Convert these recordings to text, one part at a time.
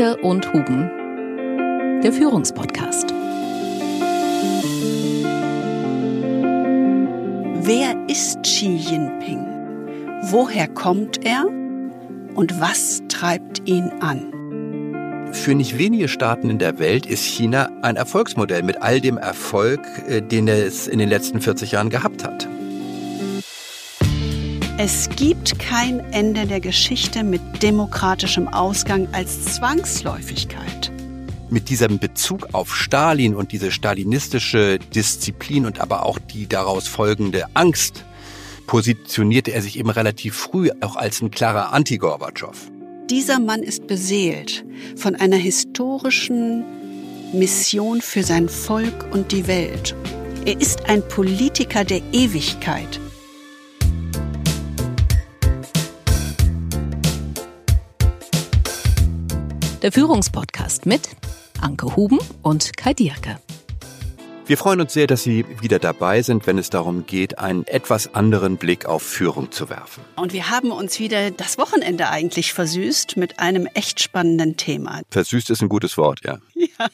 Dierke und Huben, der Führungspodcast. Wer ist Xi Jinping? Woher kommt er? Und was treibt ihn an? Für nicht wenige Staaten in der Welt ist China ein Erfolgsmodell mit all dem Erfolg, äh, den es in den letzten 40 Jahren gehabt hat. Es gibt kein Ende der Geschichte mit demokratischem Ausgang als Zwangsläufigkeit. Mit diesem Bezug auf Stalin und diese stalinistische Disziplin und aber auch die daraus folgende Angst positionierte er sich eben relativ früh auch als ein klarer Anti-Gorbatschow. Dieser Mann ist beseelt von einer historischen Mission für sein Volk und die Welt. Er ist ein Politiker der Ewigkeit. Der Führungspodcast mit Anke Huben und Kai Dierke. Wir freuen uns sehr, dass Sie wieder dabei sind, wenn es darum geht, einen etwas anderen Blick auf Führung zu werfen. Und wir haben uns wieder das Wochenende eigentlich versüßt mit einem echt spannenden Thema. Versüßt ist ein gutes Wort, ja. Ja,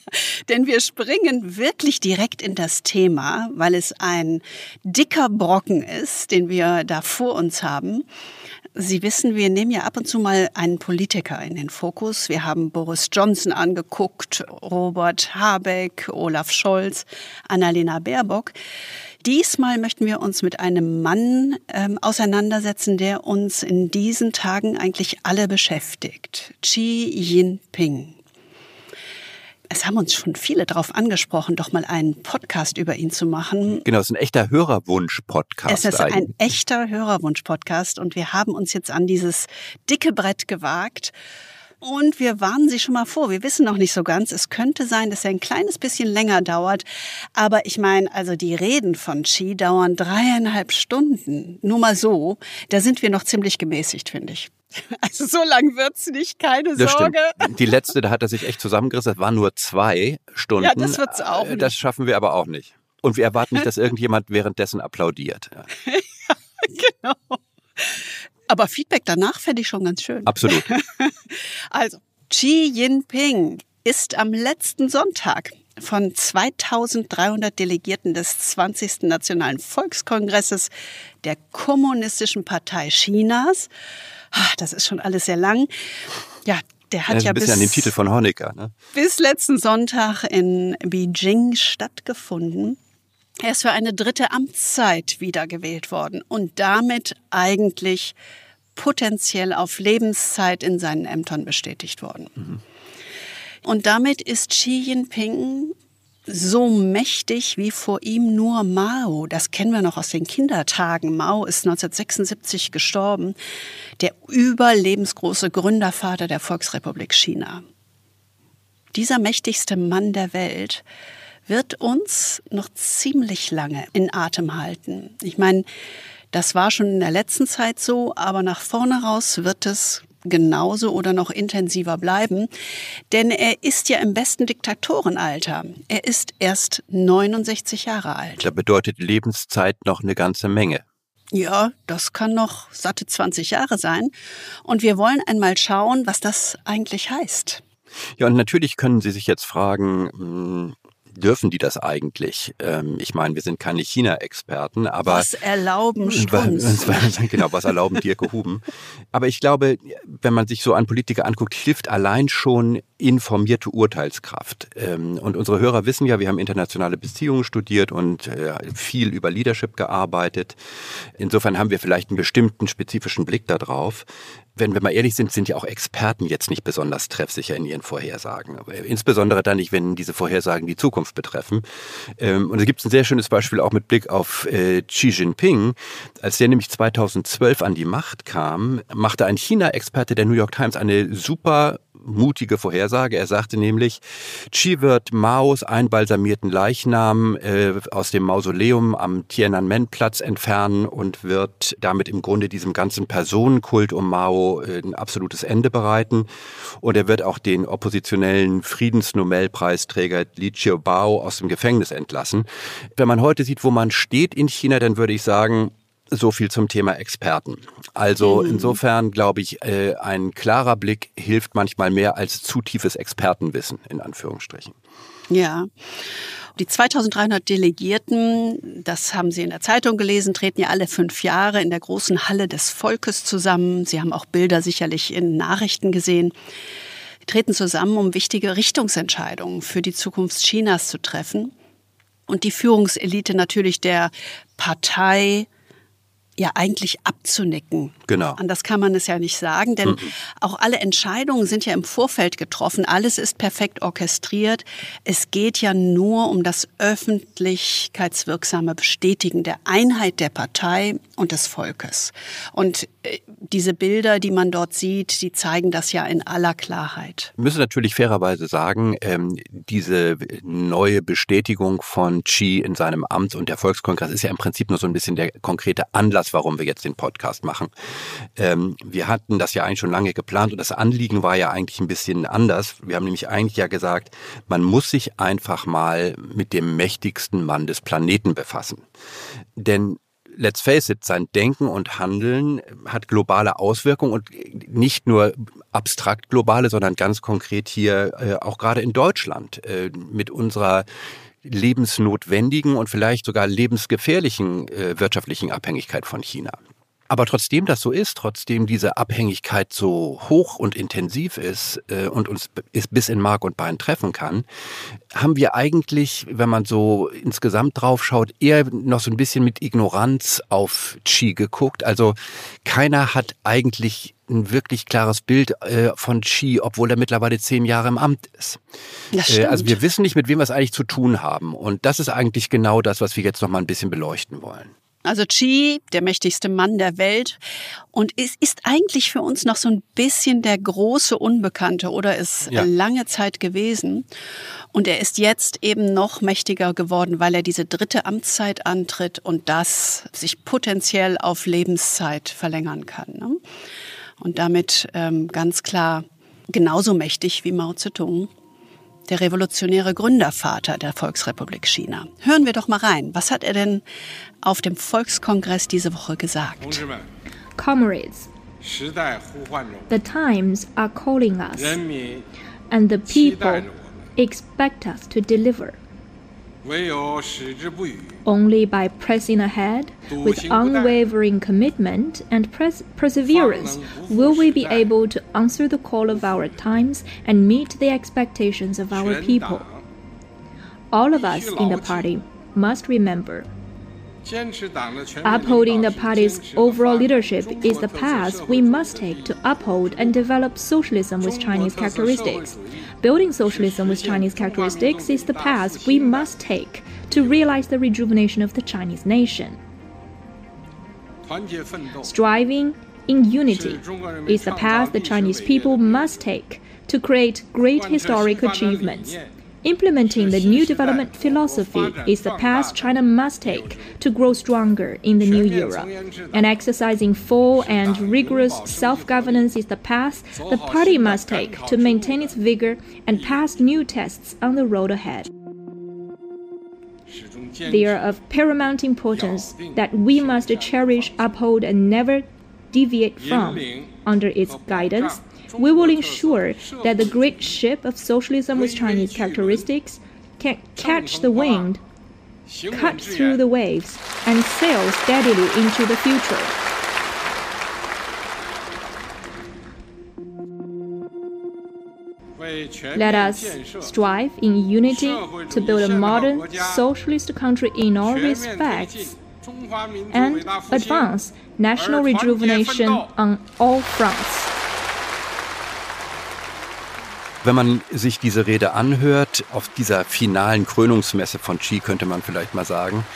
denn wir springen wirklich direkt in das Thema, weil es ein dicker Brocken ist, den wir da vor uns haben. Sie wissen, wir nehmen ja ab und zu mal einen Politiker in den Fokus. Wir haben Boris Johnson angeguckt, Robert Habeck, Olaf Scholz, Annalena Baerbock. Diesmal möchten wir uns mit einem Mann ähm, auseinandersetzen, der uns in diesen Tagen eigentlich alle beschäftigt. Xi Jinping. Es haben uns schon viele darauf angesprochen, doch mal einen Podcast über ihn zu machen. Genau, es ist ein echter Hörerwunsch-Podcast. Es ist ein echter Hörerwunsch-Podcast und wir haben uns jetzt an dieses dicke Brett gewagt. Und wir warnen Sie schon mal vor. Wir wissen noch nicht so ganz. Es könnte sein, dass er ein kleines bisschen länger dauert. Aber ich meine, also die Reden von Chi dauern dreieinhalb Stunden. Nur mal so. Da sind wir noch ziemlich gemäßigt, finde ich. Also so lang wird's nicht, keine Das Sorge. stimmt. Die letzte, da hat er sich echt zusammengerissen. Das waren nur zwei Stunden. Ja, das wird's auch Äh, nicht. Das schaffen wir aber auch nicht. Und wir erwarten nicht, dass irgendjemand währenddessen applaudiert. Ja, Genau. Aber Feedback danach fände ich schon ganz schön. absolut. Also, Xi Jinping ist am letzten Sonntag von 2300 Delegierten des 20. Nationalen Volkskongresses der Kommunistischen Partei Chinas. Ah, Das ist schon alles sehr lang. Ja, der hat ja bisschen bis, an dem Titel von Honecker. Ne? bis letzten Sonntag in Beijing stattgefunden. Er ist für eine dritte Amtszeit wiedergewählt worden und damit eigentlich potenziell auf Lebenszeit in seinen Ämtern bestätigt worden. Und damit ist Xi Jinping so mächtig wie vor ihm nur Mao. Das kennen wir noch aus den Kindertagen. Mao ist 1976 gestorben, der überlebensgroße Gründervater der Volksrepublik China. Dieser mächtigste Mann der Welt wird uns noch ziemlich lange in Atem halten. Ich meine, das war schon in der letzten Zeit so, aber nach vorne raus wird es genauso oder noch intensiver bleiben. Denn er ist ja im besten Diktatorenalter. Er ist erst 69 Jahre alt. Da bedeutet Lebenszeit noch eine ganze Menge. Ja, das kann noch satte 20 Jahre sein. Und wir wollen einmal schauen, was das eigentlich heißt. Ja, und natürlich können Sie sich jetzt fragen, mh, dürfen die das eigentlich? Ähm, ich meine, wir sind keine China-Experten, aber Was erlauben Strunz? genau, was erlauben Dirke Huben? Aber ich glaube, wenn man sich so einen Politiker anguckt, hilft allein schon informierte Urteilskraft. Ähm, Und unsere Hörer wissen ja, wir haben internationale Beziehungen studiert und äh, viel über Leadership gearbeitet. Insofern haben wir vielleicht einen bestimmten spezifischen Blick darauf. Wenn wir mal ehrlich sind, sind ja auch Experten jetzt nicht besonders treffsicher in ihren Vorhersagen. Insbesondere dann nicht, wenn diese Vorhersagen die Zukunft betreffen. Ähm, Und es gibt ein sehr schönes Beispiel auch mit Blick auf äh, Xi Jinping. Als der nämlich 2012 an die Macht kam, machte ein China-Experte der New York Times eine super mutige Vorhersage. Er sagte nämlich, Xi wird Maos einbalsamierten Leichnam äh, aus dem Mausoleum am Tiananmen-Platz entfernen und wird damit im Grunde diesem ganzen Personenkult um Mao äh, ein absolutes Ende bereiten. Und er wird auch den oppositionellen Friedensnobelpreisträger Li Qiubao aus dem Gefängnis entlassen. Wenn man heute sieht, wo man steht in China, dann würde ich sagen, So viel zum Thema Experten. Also mhm. insofern glaube ich, äh, ein klarer Blick hilft manchmal mehr als zu tiefes Expertenwissen in Anführungsstrichen. Ja. Die 2300 Delegierten, das haben Sie in der Zeitung gelesen, treten ja alle fünf Jahre in der großen Halle des Volkes zusammen. Sie haben auch Bilder sicherlich in Nachrichten gesehen. Sie treten zusammen, um wichtige Richtungsentscheidungen für die Zukunft Chinas zu treffen. Und die Führungselite natürlich der Partei, ja eigentlich abzunicken. Genau. Anders kann man es ja nicht sagen, denn mhm. auch alle Entscheidungen sind ja im Vorfeld getroffen. Alles ist perfekt orchestriert. Es geht ja nur um das öffentlichkeitswirksame Bestätigen der Einheit der Partei und des Volkes. Und äh, diese Bilder, die man dort sieht, die zeigen das ja in aller Klarheit. Wir müssen natürlich fairerweise sagen, ähm, diese neue Bestätigung von Xi in seinem Amt und der Volkskongress ist ja im Prinzip nur so ein bisschen der konkrete Anlass, warum wir jetzt den Podcast machen. Ähm, wir hatten das ja eigentlich schon lange geplant und das Anliegen war ja eigentlich ein bisschen anders. Wir haben nämlich eigentlich ja gesagt, man muss sich einfach mal mit dem mächtigsten Mann des Planeten befassen. Denn let's face it, sein Denken und Handeln hat globale Auswirkungen und nicht nur abstrakt globale, sondern ganz konkret hier äh, auch gerade in Deutschland äh, mit unserer lebensnotwendigen und vielleicht sogar lebensgefährlichen äh, wirtschaftlichen Abhängigkeit von China. Aber trotzdem das so ist, trotzdem diese Abhängigkeit so hoch und intensiv ist äh, und uns ist bis in Mark und Bein treffen kann, haben wir eigentlich, wenn man so insgesamt drauf schaut, eher noch so ein bisschen mit Ignoranz auf Qi geguckt. Also keiner hat eigentlich ein wirklich klares Bild äh, von Xi, obwohl er mittlerweile zehn Jahre im Amt ist. Äh, also wir wissen nicht, mit wem wir es eigentlich zu tun haben. Und das ist eigentlich genau das, was wir jetzt noch mal ein bisschen beleuchten wollen. Also Xi, der mächtigste Mann der Welt. Und es ist eigentlich für uns noch so ein bisschen der große Unbekannte oder ist ja. lange Zeit gewesen. Und er ist jetzt eben noch mächtiger geworden, weil er diese dritte Amtszeit antritt und das sich potenziell auf Lebenszeit verlängern kann. Ne? Und damit ähm, ganz klar genauso mächtig wie Mao Zedong der revolutionäre Gründervater der Volksrepublik China. Hören wir doch mal rein. Was hat er denn auf dem Volkskongress diese Woche gesagt? Comrades, the times are calling us, and the people expect us to deliver. Only by pressing ahead with unwavering commitment and pers perseverance will we be able to answer the call of our times and meet the expectations of our people. All of us in the party must remember Upholding the party's overall leadership is the path we must take to uphold and develop socialism with Chinese characteristics. Building socialism with Chinese characteristics is the path we must take to realize the rejuvenation of the Chinese nation. Striving in unity is the path the Chinese people must take to create great historic achievements. Implementing the new development philosophy is the path China must take to grow stronger in the new era. And exercising full and rigorous self governance is the path the party must take to maintain its vigor and pass new tests on the road ahead. They are of paramount importance that we must cherish, uphold, and never deviate from under its guidance we will ensure that the great ship of socialism with Chinese characteristics can catch the wind, cut through the waves, and sail steadily into the future. Let us strive in unity to build a modern socialist country in all respects and advance national rejuvenation on all fronts. Wenn man sich diese Rede anhört, auf dieser finalen Krönungsmesse von Xi könnte man vielleicht mal sagen,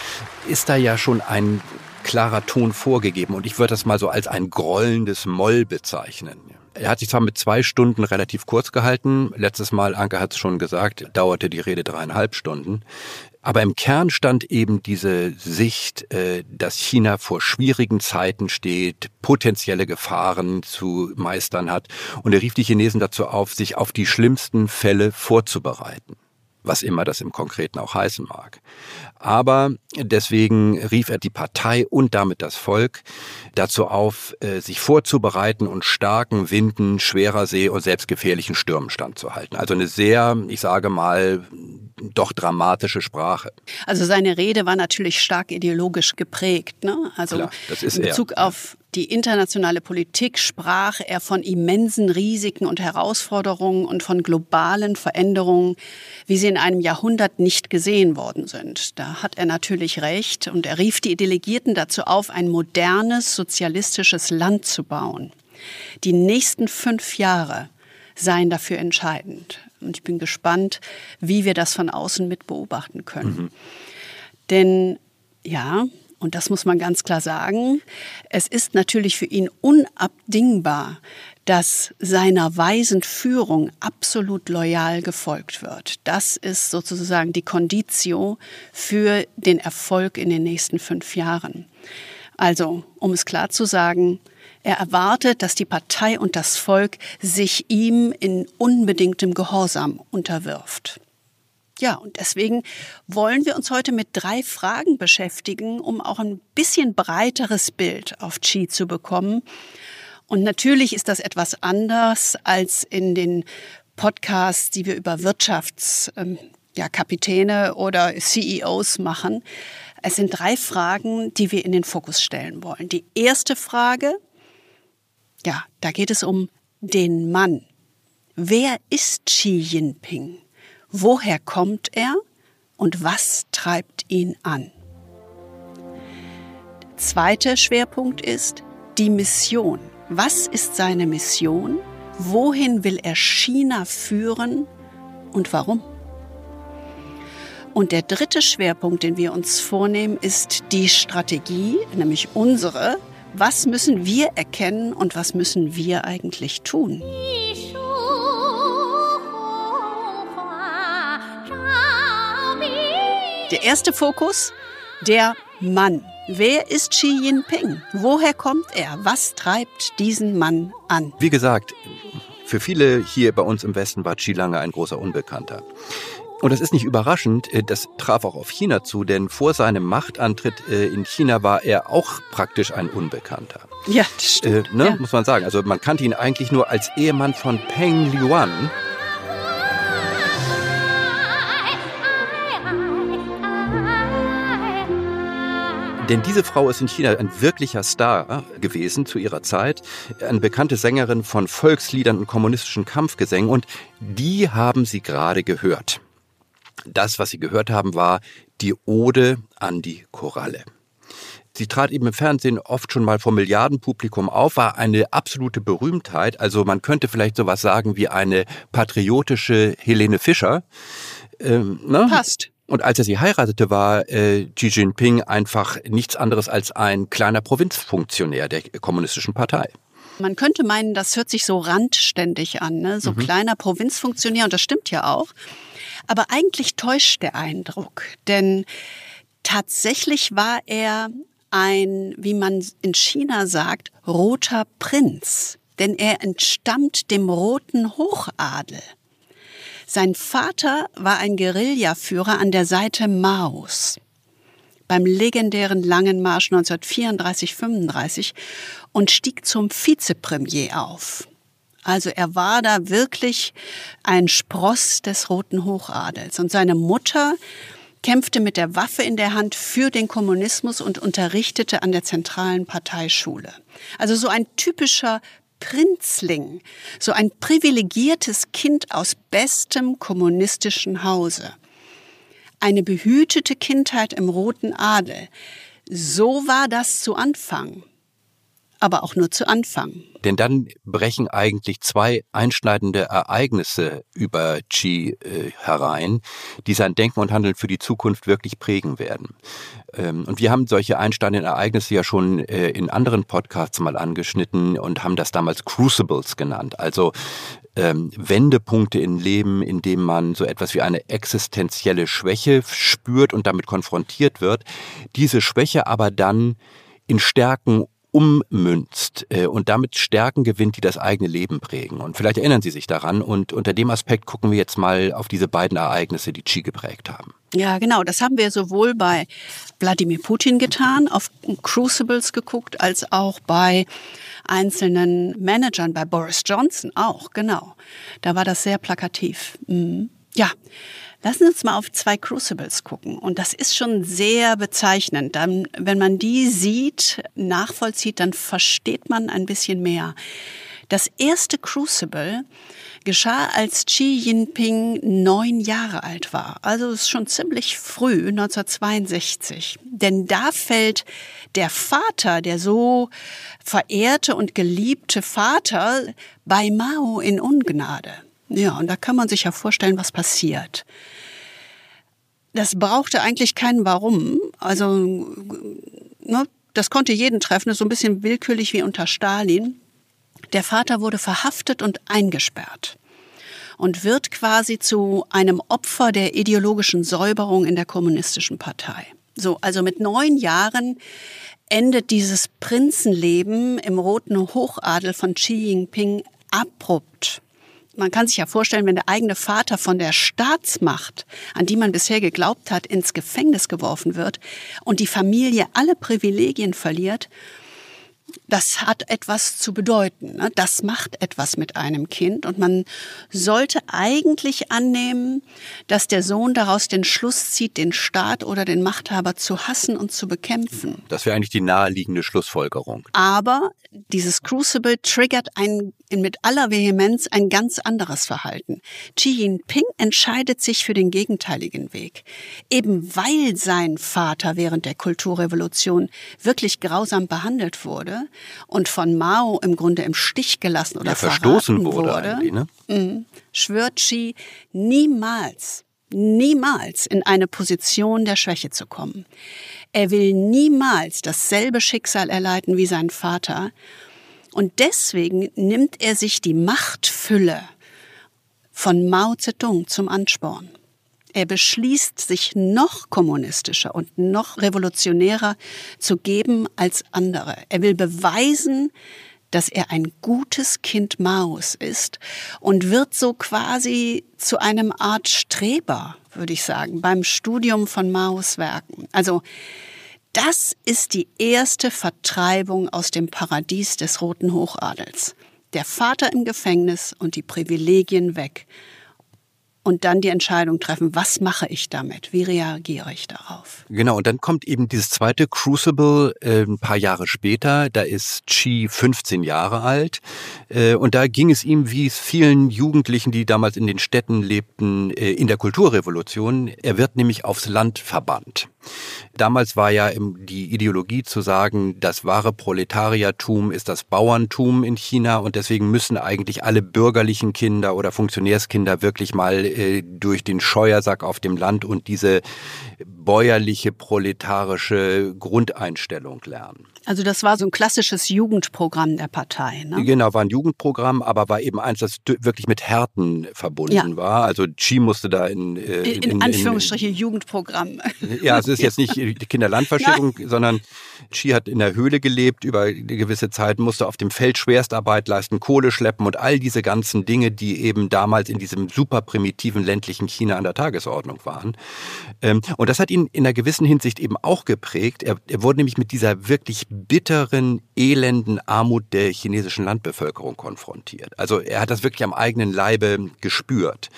ist da ja schon ein klarer Ton vorgegeben und ich würde das mal so als ein grollendes Moll bezeichnen. Er hat sich zwar mit zwei Stunden relativ kurz gehalten. Letztes Mal, Anke hat es schon gesagt, dauerte die Rede dreieinhalb Stunden. Aber im Kern stand eben diese Sicht, äh, dass China vor schwierigen Zeiten steht, potenzielle Gefahren zu meistern hat. Und er rief die Chinesen dazu auf, sich auf die schlimmsten Fälle vorzubereiten. Was immer das im Konkreten auch heißen mag. Aber deswegen rief er die Partei und damit das Volk dazu auf, äh, sich vorzubereiten und starken Winden, schwerer See und selbst gefährlichen Stürmen standzuhalten. Also eine sehr, ich sage mal, doch dramatische Sprache. Also seine Rede war natürlich stark ideologisch geprägt. Ne? Also Klar, in Bezug er. auf die internationale Politik sprach er von immensen Risiken und Herausforderungen und von globalen Veränderungen, wie sie in einem Jahrhundert nicht gesehen worden sind. Da hat er natürlich recht und er rief die Delegierten dazu auf, ein modernes sozialistisches Land zu bauen. Die nächsten fünf Jahre seien dafür entscheidend. Und ich bin gespannt, wie wir das von außen mit beobachten können. Mhm. Denn ja, und das muss man ganz klar sagen, es ist natürlich für ihn unabdingbar, dass seiner weisen Führung absolut loyal gefolgt wird. Das ist sozusagen die Conditio für den Erfolg in den nächsten fünf Jahren. Also, um es klar zu sagen, er erwartet, dass die Partei und das Volk sich ihm in unbedingtem Gehorsam unterwirft. Ja, und deswegen wollen wir uns heute mit drei Fragen beschäftigen, um auch ein bisschen breiteres Bild auf Qi zu bekommen. Und natürlich ist das etwas anders als in den Podcasts, die wir über Wirtschaftskapitäne ähm, ja, oder CEOs machen. Es sind drei Fragen, die wir in den Fokus stellen wollen. Die erste Frage, ja, da geht es um den Mann. Wer ist Xi Jinping? Woher kommt er und was treibt ihn an? Der zweite Schwerpunkt ist die Mission. Was ist seine Mission? Wohin will er China führen und warum? Und der dritte Schwerpunkt, den wir uns vornehmen, ist die Strategie, nämlich unsere. Was müssen wir erkennen und was müssen wir eigentlich tun? Der erste Fokus, der Mann. Wer ist Xi Jinping? Woher kommt er? Was treibt diesen Mann an? Wie gesagt, für viele hier bei uns im Westen war Xi lange ein großer Unbekannter. Und das ist nicht überraschend, äh, das traf auch auf China zu, denn vor seinem Machtantritt äh, in China war er auch praktisch ein Unbekannter. Ja, das stimmt. Äh, ne, ja. Muss man sagen. Also man kannte ihn eigentlich nur als Ehemann von Peng Yuan. Denn diese Frau ist in China ein wirklicher Star gewesen zu ihrer Zeit, eine bekannte Sängerin von Volksliedern und kommunistischen Kampfgesängen und die haben sie gerade gehört. Das, was sie gehört haben, war die Ode an die Koralle. Sie trat eben im Fernsehen oft schon mal vor Milliardenpublikum auf, war eine absolute Berühmtheit. Also man könnte vielleicht sowas sagen wie eine patriotische Helene Fischer. Ähm, ne? Passt. Und als er sie heiratete, war äh, Xi Jinping einfach nichts anderes als ein kleiner Provinzfunktionär der kommunistischen Partei. Man könnte meinen, das hört sich so randständig an, ne? so mhm. kleiner Provinzfunktionär, und das stimmt ja auch. Aber eigentlich täuscht der Eindruck, denn tatsächlich war er ein, wie man in China sagt, roter Prinz, denn er entstammt dem roten Hochadel. Sein Vater war ein Guerillaführer an der Seite Maos beim legendären Langen Marsch 1934-35 und stieg zum Vizepremier auf. Also er war da wirklich ein Spross des Roten Hochadels. Und seine Mutter kämpfte mit der Waffe in der Hand für den Kommunismus und unterrichtete an der zentralen Parteischule. Also so ein typischer Prinzling, so ein privilegiertes Kind aus bestem kommunistischen Hause. Eine behütete Kindheit im roten Adel. So war das zu Anfang. Aber auch nur zu Anfang. Denn dann brechen eigentlich zwei einschneidende Ereignisse über Xi äh, herein, die sein Denken und Handeln für die Zukunft wirklich prägen werden. Ähm, und wir haben solche einschneidenden Ereignisse ja schon äh, in anderen Podcasts mal angeschnitten und haben das damals Crucibles genannt. Also ähm, Wendepunkte im Leben, in dem man so etwas wie eine existenzielle Schwäche spürt und damit konfrontiert wird. Diese Schwäche aber dann in Stärken ummünzt äh, und damit Stärken gewinnt, die das eigene Leben prägen. Und vielleicht erinnern Sie sich daran. Und unter dem Aspekt gucken wir jetzt mal auf diese beiden Ereignisse, die Qi geprägt haben. Ja, genau. Das haben wir sowohl bei Wladimir Putin getan, auf Crucibles geguckt, als auch bei einzelnen Managern, bei Boris Johnson auch, genau. Da war das sehr plakativ. Mhm. Ja, Lassen Sie uns mal auf zwei Crucibles gucken. Und das ist schon sehr bezeichnend. Dann, wenn man die sieht, nachvollzieht, dann versteht man ein bisschen mehr. Das erste Crucible geschah, als Xi Jinping neun Jahre alt war. Also ist schon ziemlich früh, 1962. Denn da fällt der Vater, der so verehrte und geliebte Vater, bei Mao in Ungnade. Ja, und da kann man sich ja vorstellen, was passiert. Das brauchte eigentlich keinen Warum. Also, ne, das konnte jeden treffen, ist so ein bisschen willkürlich wie unter Stalin. Der Vater wurde verhaftet und eingesperrt und wird quasi zu einem Opfer der ideologischen Säuberung in der kommunistischen Partei. So, also mit neun Jahren endet dieses Prinzenleben im roten Hochadel von Xi Jinping abrupt man kann sich ja vorstellen, wenn der eigene Vater von der Staatsmacht, an die man bisher geglaubt hat, ins Gefängnis geworfen wird und die Familie alle Privilegien verliert, das hat etwas zu bedeuten. Ne? Das macht etwas mit einem Kind und man sollte eigentlich annehmen, dass der Sohn daraus den Schluss zieht, den Staat oder den Machthaber zu hassen und zu bekämpfen. Das wäre eigentlich die naheliegende Schlussfolgerung. Aber dieses Crucible triggert ein, mit aller Vehemenz ein ganz anderes Verhalten. Xi Jinping entscheidet sich für den gegenteiligen Weg. Eben weil sein Vater während der Kulturrevolution wirklich grausam behandelt wurde und von Mao im Grunde im Stich gelassen oder ja, verstoßen wurde, wurde ne? Mhm. schwört Xi niemals, niemals in eine Position der Schwäche zu kommen. Er will niemals dasselbe Schicksal erleiden wie sein Vater. Und deswegen nimmt er sich die Machtfülle von Mao Zedong zum Ansporn. Er beschließt, sich noch kommunistischer und noch revolutionärer zu geben als andere. Er will beweisen, dass er ein gutes Kind Maos ist und wird so quasi zu einem Art Streber, würde ich sagen, beim Studium von Maos Werken. Also das ist die erste Vertreibung aus dem Paradies des roten Hochadels. Der Vater im Gefängnis und die Privilegien weg und dann die Entscheidung treffen, was mache ich damit? Wie reagiere ich darauf? Genau, und dann kommt eben dieses zweite Crucible äh, ein paar Jahre später. Da ist Chi 15 Jahre alt. Äh, und da ging es ihm, wie es vielen Jugendlichen, die damals in den Städten lebten, äh, in der Kulturrevolution. Er wird nämlich aufs Land verbannt. Damals war ja die Ideologie zu sagen, das wahre Proletariertum ist das Bauerntum in China und deswegen müssen eigentlich alle bürgerlichen Kinder oder Funktionärskinder wirklich mal äh, durch den Scheuersack auf dem Land und diese bäuerliche proletarische Grundeinstellung lernen. Also das war so ein klassisches Jugendprogramm der Partei. Ne? Genau, war ein Jugendprogramm, aber war eben eins, das wirklich mit Härten verbunden ja. war. Also Chi musste da in... Äh, in, in, in Anführungsstriche in, Jugendprogramm. Ja, es ist jetzt nicht Kinderlandverschickung, sondern Chi hat in der Höhle gelebt über eine gewisse Zeit, musste auf dem Feld Schwerstarbeit leisten, Kohle schleppen und all diese ganzen Dinge, die eben damals in diesem super primitiven ländlichen China an der Tagesordnung waren. Ähm, und das hat ihn in einer gewissen Hinsicht eben auch geprägt. Er, er wurde nämlich mit dieser wirklich bitteren, elenden Armut der chinesischen Landbevölkerung konfrontiert. Also er hat das wirklich am eigenen Leibe gespürt.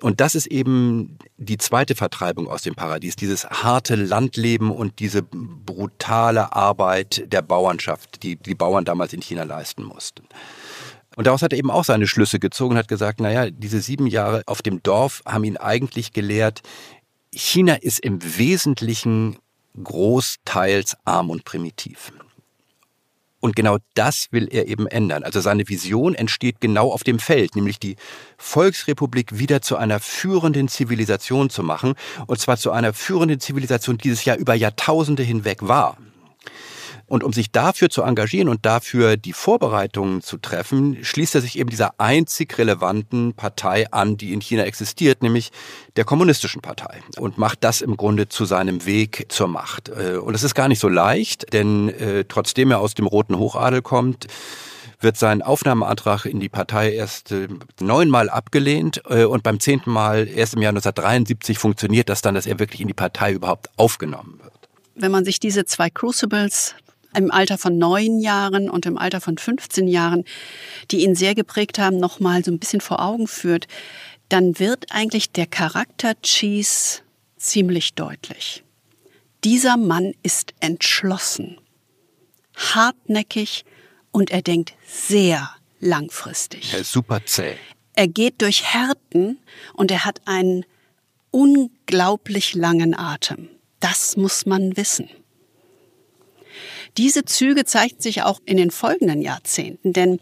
Und das ist eben die zweite Vertreibung aus dem Paradies, dieses harte Landleben und diese brutale Arbeit der Bauernschaft, die die Bauern damals in China leisten mussten. Und daraus hat er eben auch seine Schlüsse gezogen und hat gesagt, naja, diese sieben Jahre auf dem Dorf haben ihn eigentlich gelehrt, China ist im Wesentlichen großteils arm und primitiv. Und genau das will er eben ändern. Also seine Vision entsteht genau auf dem Feld, nämlich die Volksrepublik wieder zu einer führenden Zivilisation zu machen. Und zwar zu einer führenden Zivilisation, die es ja über Jahrtausende hinweg war. Und um sich dafür zu engagieren und dafür die Vorbereitungen zu treffen, schließt er sich eben dieser einzig relevanten Partei an, die in China existiert, nämlich der kommunistischen Partei. Und macht das im Grunde zu seinem Weg zur Macht. Äh, und es ist gar nicht so leicht, denn äh, trotzdem er aus dem roten Hochadel kommt, wird sein Aufnahmeantrag in die Partei erst äh, neunmal abgelehnt äh, und beim zehnten Mal, erst im Jahr 1973, funktioniert das dann, dass er wirklich in die Partei überhaupt aufgenommen wird. Wenn man sich diese zwei Crucibles im Alter von neun Jahren und im Alter von 15 Jahren, die ihn sehr geprägt haben, nochmal so ein bisschen vor Augen führt, dann wird eigentlich der Charakter Cheese ziemlich deutlich. Dieser Mann ist entschlossen, hartnäckig und er denkt sehr langfristig. Er ist super zäh. Er geht durch Härten und er hat einen unglaublich langen Atem. Das muss man wissen. Diese Züge zeigten sich auch in den folgenden Jahrzehnten, denn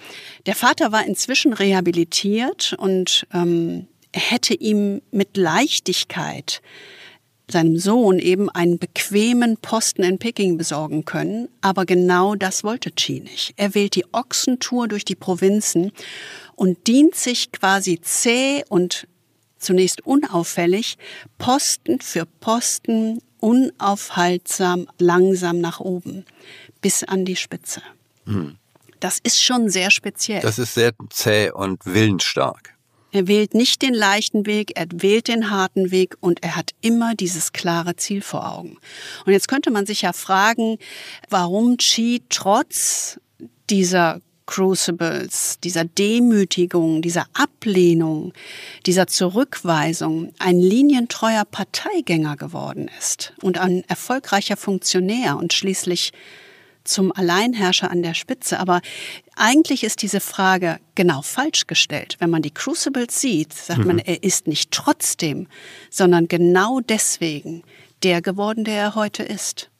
der Vater war inzwischen rehabilitiert und ähm, hätte ihm mit Leichtigkeit seinem Sohn eben einen bequemen Posten in Peking besorgen können, aber genau das wollte Chi nicht. Er wählt die Ochsentour durch die Provinzen und dient sich quasi zäh und zunächst unauffällig Posten für Posten unaufhaltsam langsam nach oben bis an die Spitze. Hm. Das ist schon sehr speziell. Das ist sehr zäh und willensstark. Er wählt nicht den leichten Weg, er wählt den harten Weg und er hat immer dieses klare Ziel vor Augen. Und jetzt könnte man sich ja fragen, warum Chi trotz dieser Crucibles, dieser Demütigung, dieser Ablehnung, dieser Zurückweisung ein linientreuer Parteigänger geworden ist und ein erfolgreicher Funktionär und schließlich zum Alleinherrscher an der Spitze. Aber eigentlich ist diese Frage genau falsch gestellt. Wenn man die Crucibles sieht, sagt mhm. man, er ist nicht trotzdem, sondern genau deswegen der geworden, der er heute ist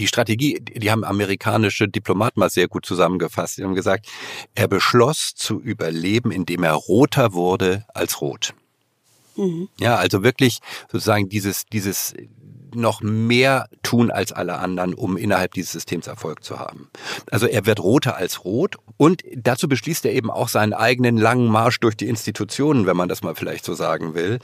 die Strategie, die haben amerikanische Diplomaten mal sehr gut zusammengefasst. Sie haben gesagt, er beschloss zu überleben, indem er roter wurde als rot. Mhm. Ja, also wirklich sozusagen dieses, dieses, noch mehr tun als alle anderen, um innerhalb dieses Systems Erfolg zu haben. Also er wird roter als rot und dazu beschließt er eben auch seinen eigenen langen Marsch durch die Institutionen, wenn man das mal vielleicht so sagen will.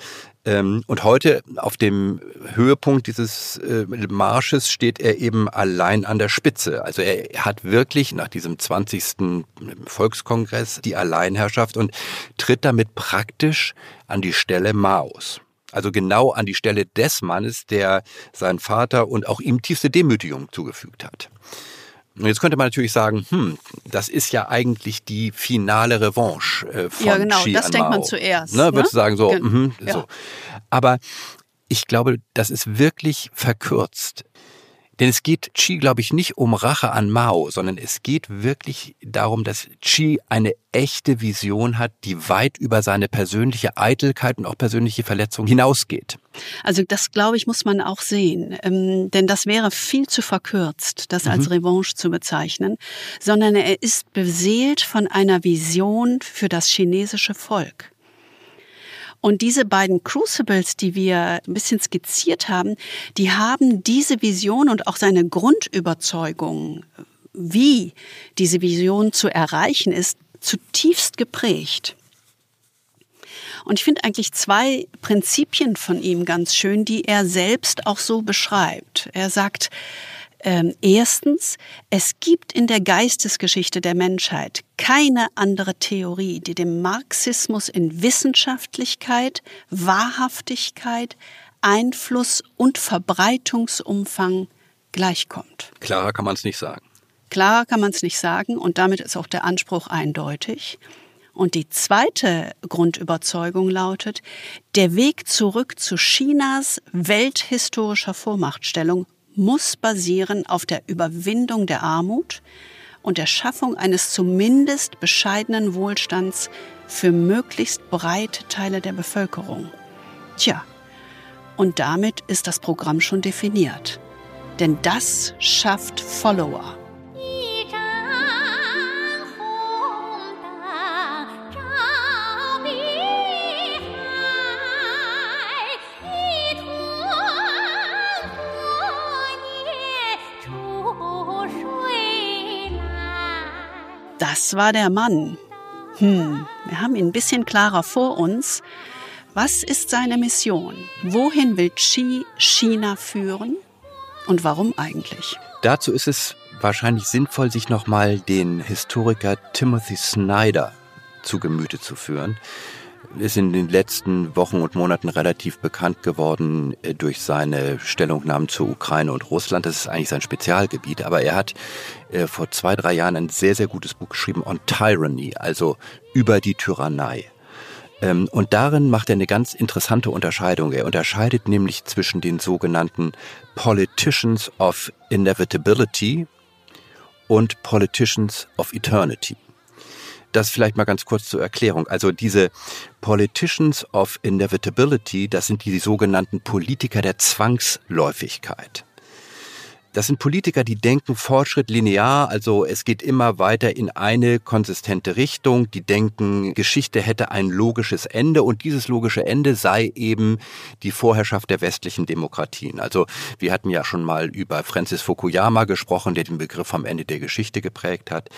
Ähm, und heute auf dem Höhepunkt dieses äh, Marsches steht er eben allein an der Spitze. Also er hat wirklich nach diesem 20. Volkskongress die Alleinherrschaft und tritt damit praktisch an die Stelle Maos also genau an die Stelle des Mannes, der sein Vater und auch ihm tiefste Demütigung zugefügt hat. Und jetzt könnte man natürlich sagen, hm, das ist ja eigentlich die finale Revanche äh, von Ja, genau, Xi das denkt man zuerst. Ne? Ne? Würdest du sagen, so, Gen mhm, ja. so. Aber ich glaube, das ist wirklich verkürzt. Denn es geht Xi, glaube ich, nicht um Rache an Mao, sondern es geht wirklich darum, dass Xi eine echte Vision hat, die weit über seine persönliche Eitelkeit und auch persönliche Verletzung hinausgeht. Also das, glaube ich, muss man auch sehen. Ähm, denn das wäre viel zu verkürzt, das als Mhm. Revanche zu bezeichnen, sondern er ist beseelt von einer Vision für das chinesische Volk. Und diese beiden Crucibles, die wir ein bisschen skizziert haben, die haben diese Vision und auch seine Grundüberzeugung, wie diese Vision zu erreichen ist, zutiefst geprägt. Und ich finde eigentlich zwei Prinzipien von ihm ganz schön, die er selbst auch so beschreibt. Er sagt, ähm, erstens, es gibt in der Geistesgeschichte der Menschheit keine andere Theorie, die dem Marxismus in Wissenschaftlichkeit, Wahrhaftigkeit, Einfluss und Verbreitungsumfang gleichkommt. Klarer kann man es nicht sagen. Klar kann man es nicht sagen und damit ist auch der Anspruch eindeutig. Und die zweite Grundüberzeugung lautet, der Weg zurück zu Chinas welthistorischer Vormachtstellung muss basieren auf der Überwindung der Armut und der Schaffung eines zumindest bescheidenen Wohlstands für möglichst breite Teile der Bevölkerung. Tja, und damit ist das Programm schon definiert. Denn das schafft Follower. Das war der Mann. Hm, wir haben ihn ein bisschen klarer vor uns. Was ist seine Mission? Wohin will Xi China führen? Und warum eigentlich? Dazu ist es wahrscheinlich sinnvoll, sich nochmal den Historiker Timothy Snyder zu Gemüte zu führen. Ist in den letzten Wochen und Monaten relativ bekannt geworden äh, durch seine Stellungnahmen zur Ukraine und Russland. Das ist eigentlich sein Spezialgebiet. Aber er hat äh, vor zwei, drei Jahren ein sehr, sehr gutes Buch geschrieben on Tyranny, also über die Tyrannei. Ähm, und darin macht er eine ganz interessante Unterscheidung. Er unterscheidet nämlich zwischen den sogenannten Politicians of Inevitability und Politicians of Eternity. Das vielleicht mal ganz kurz zur Erklärung. Also diese Politicians of Inevitability, das sind die sogenannten Politiker der Zwangsläufigkeit. Das sind Politiker, die denken Fortschritt linear, also es geht immer weiter in eine konsistente Richtung. Die denken, Geschichte hätte ein logisches Ende und dieses logische Ende sei eben die Vorherrschaft der westlichen Demokratien. Also wir hatten ja schon mal über Francis Fukuyama gesprochen, der den Begriff am Ende der Geschichte geprägt hat.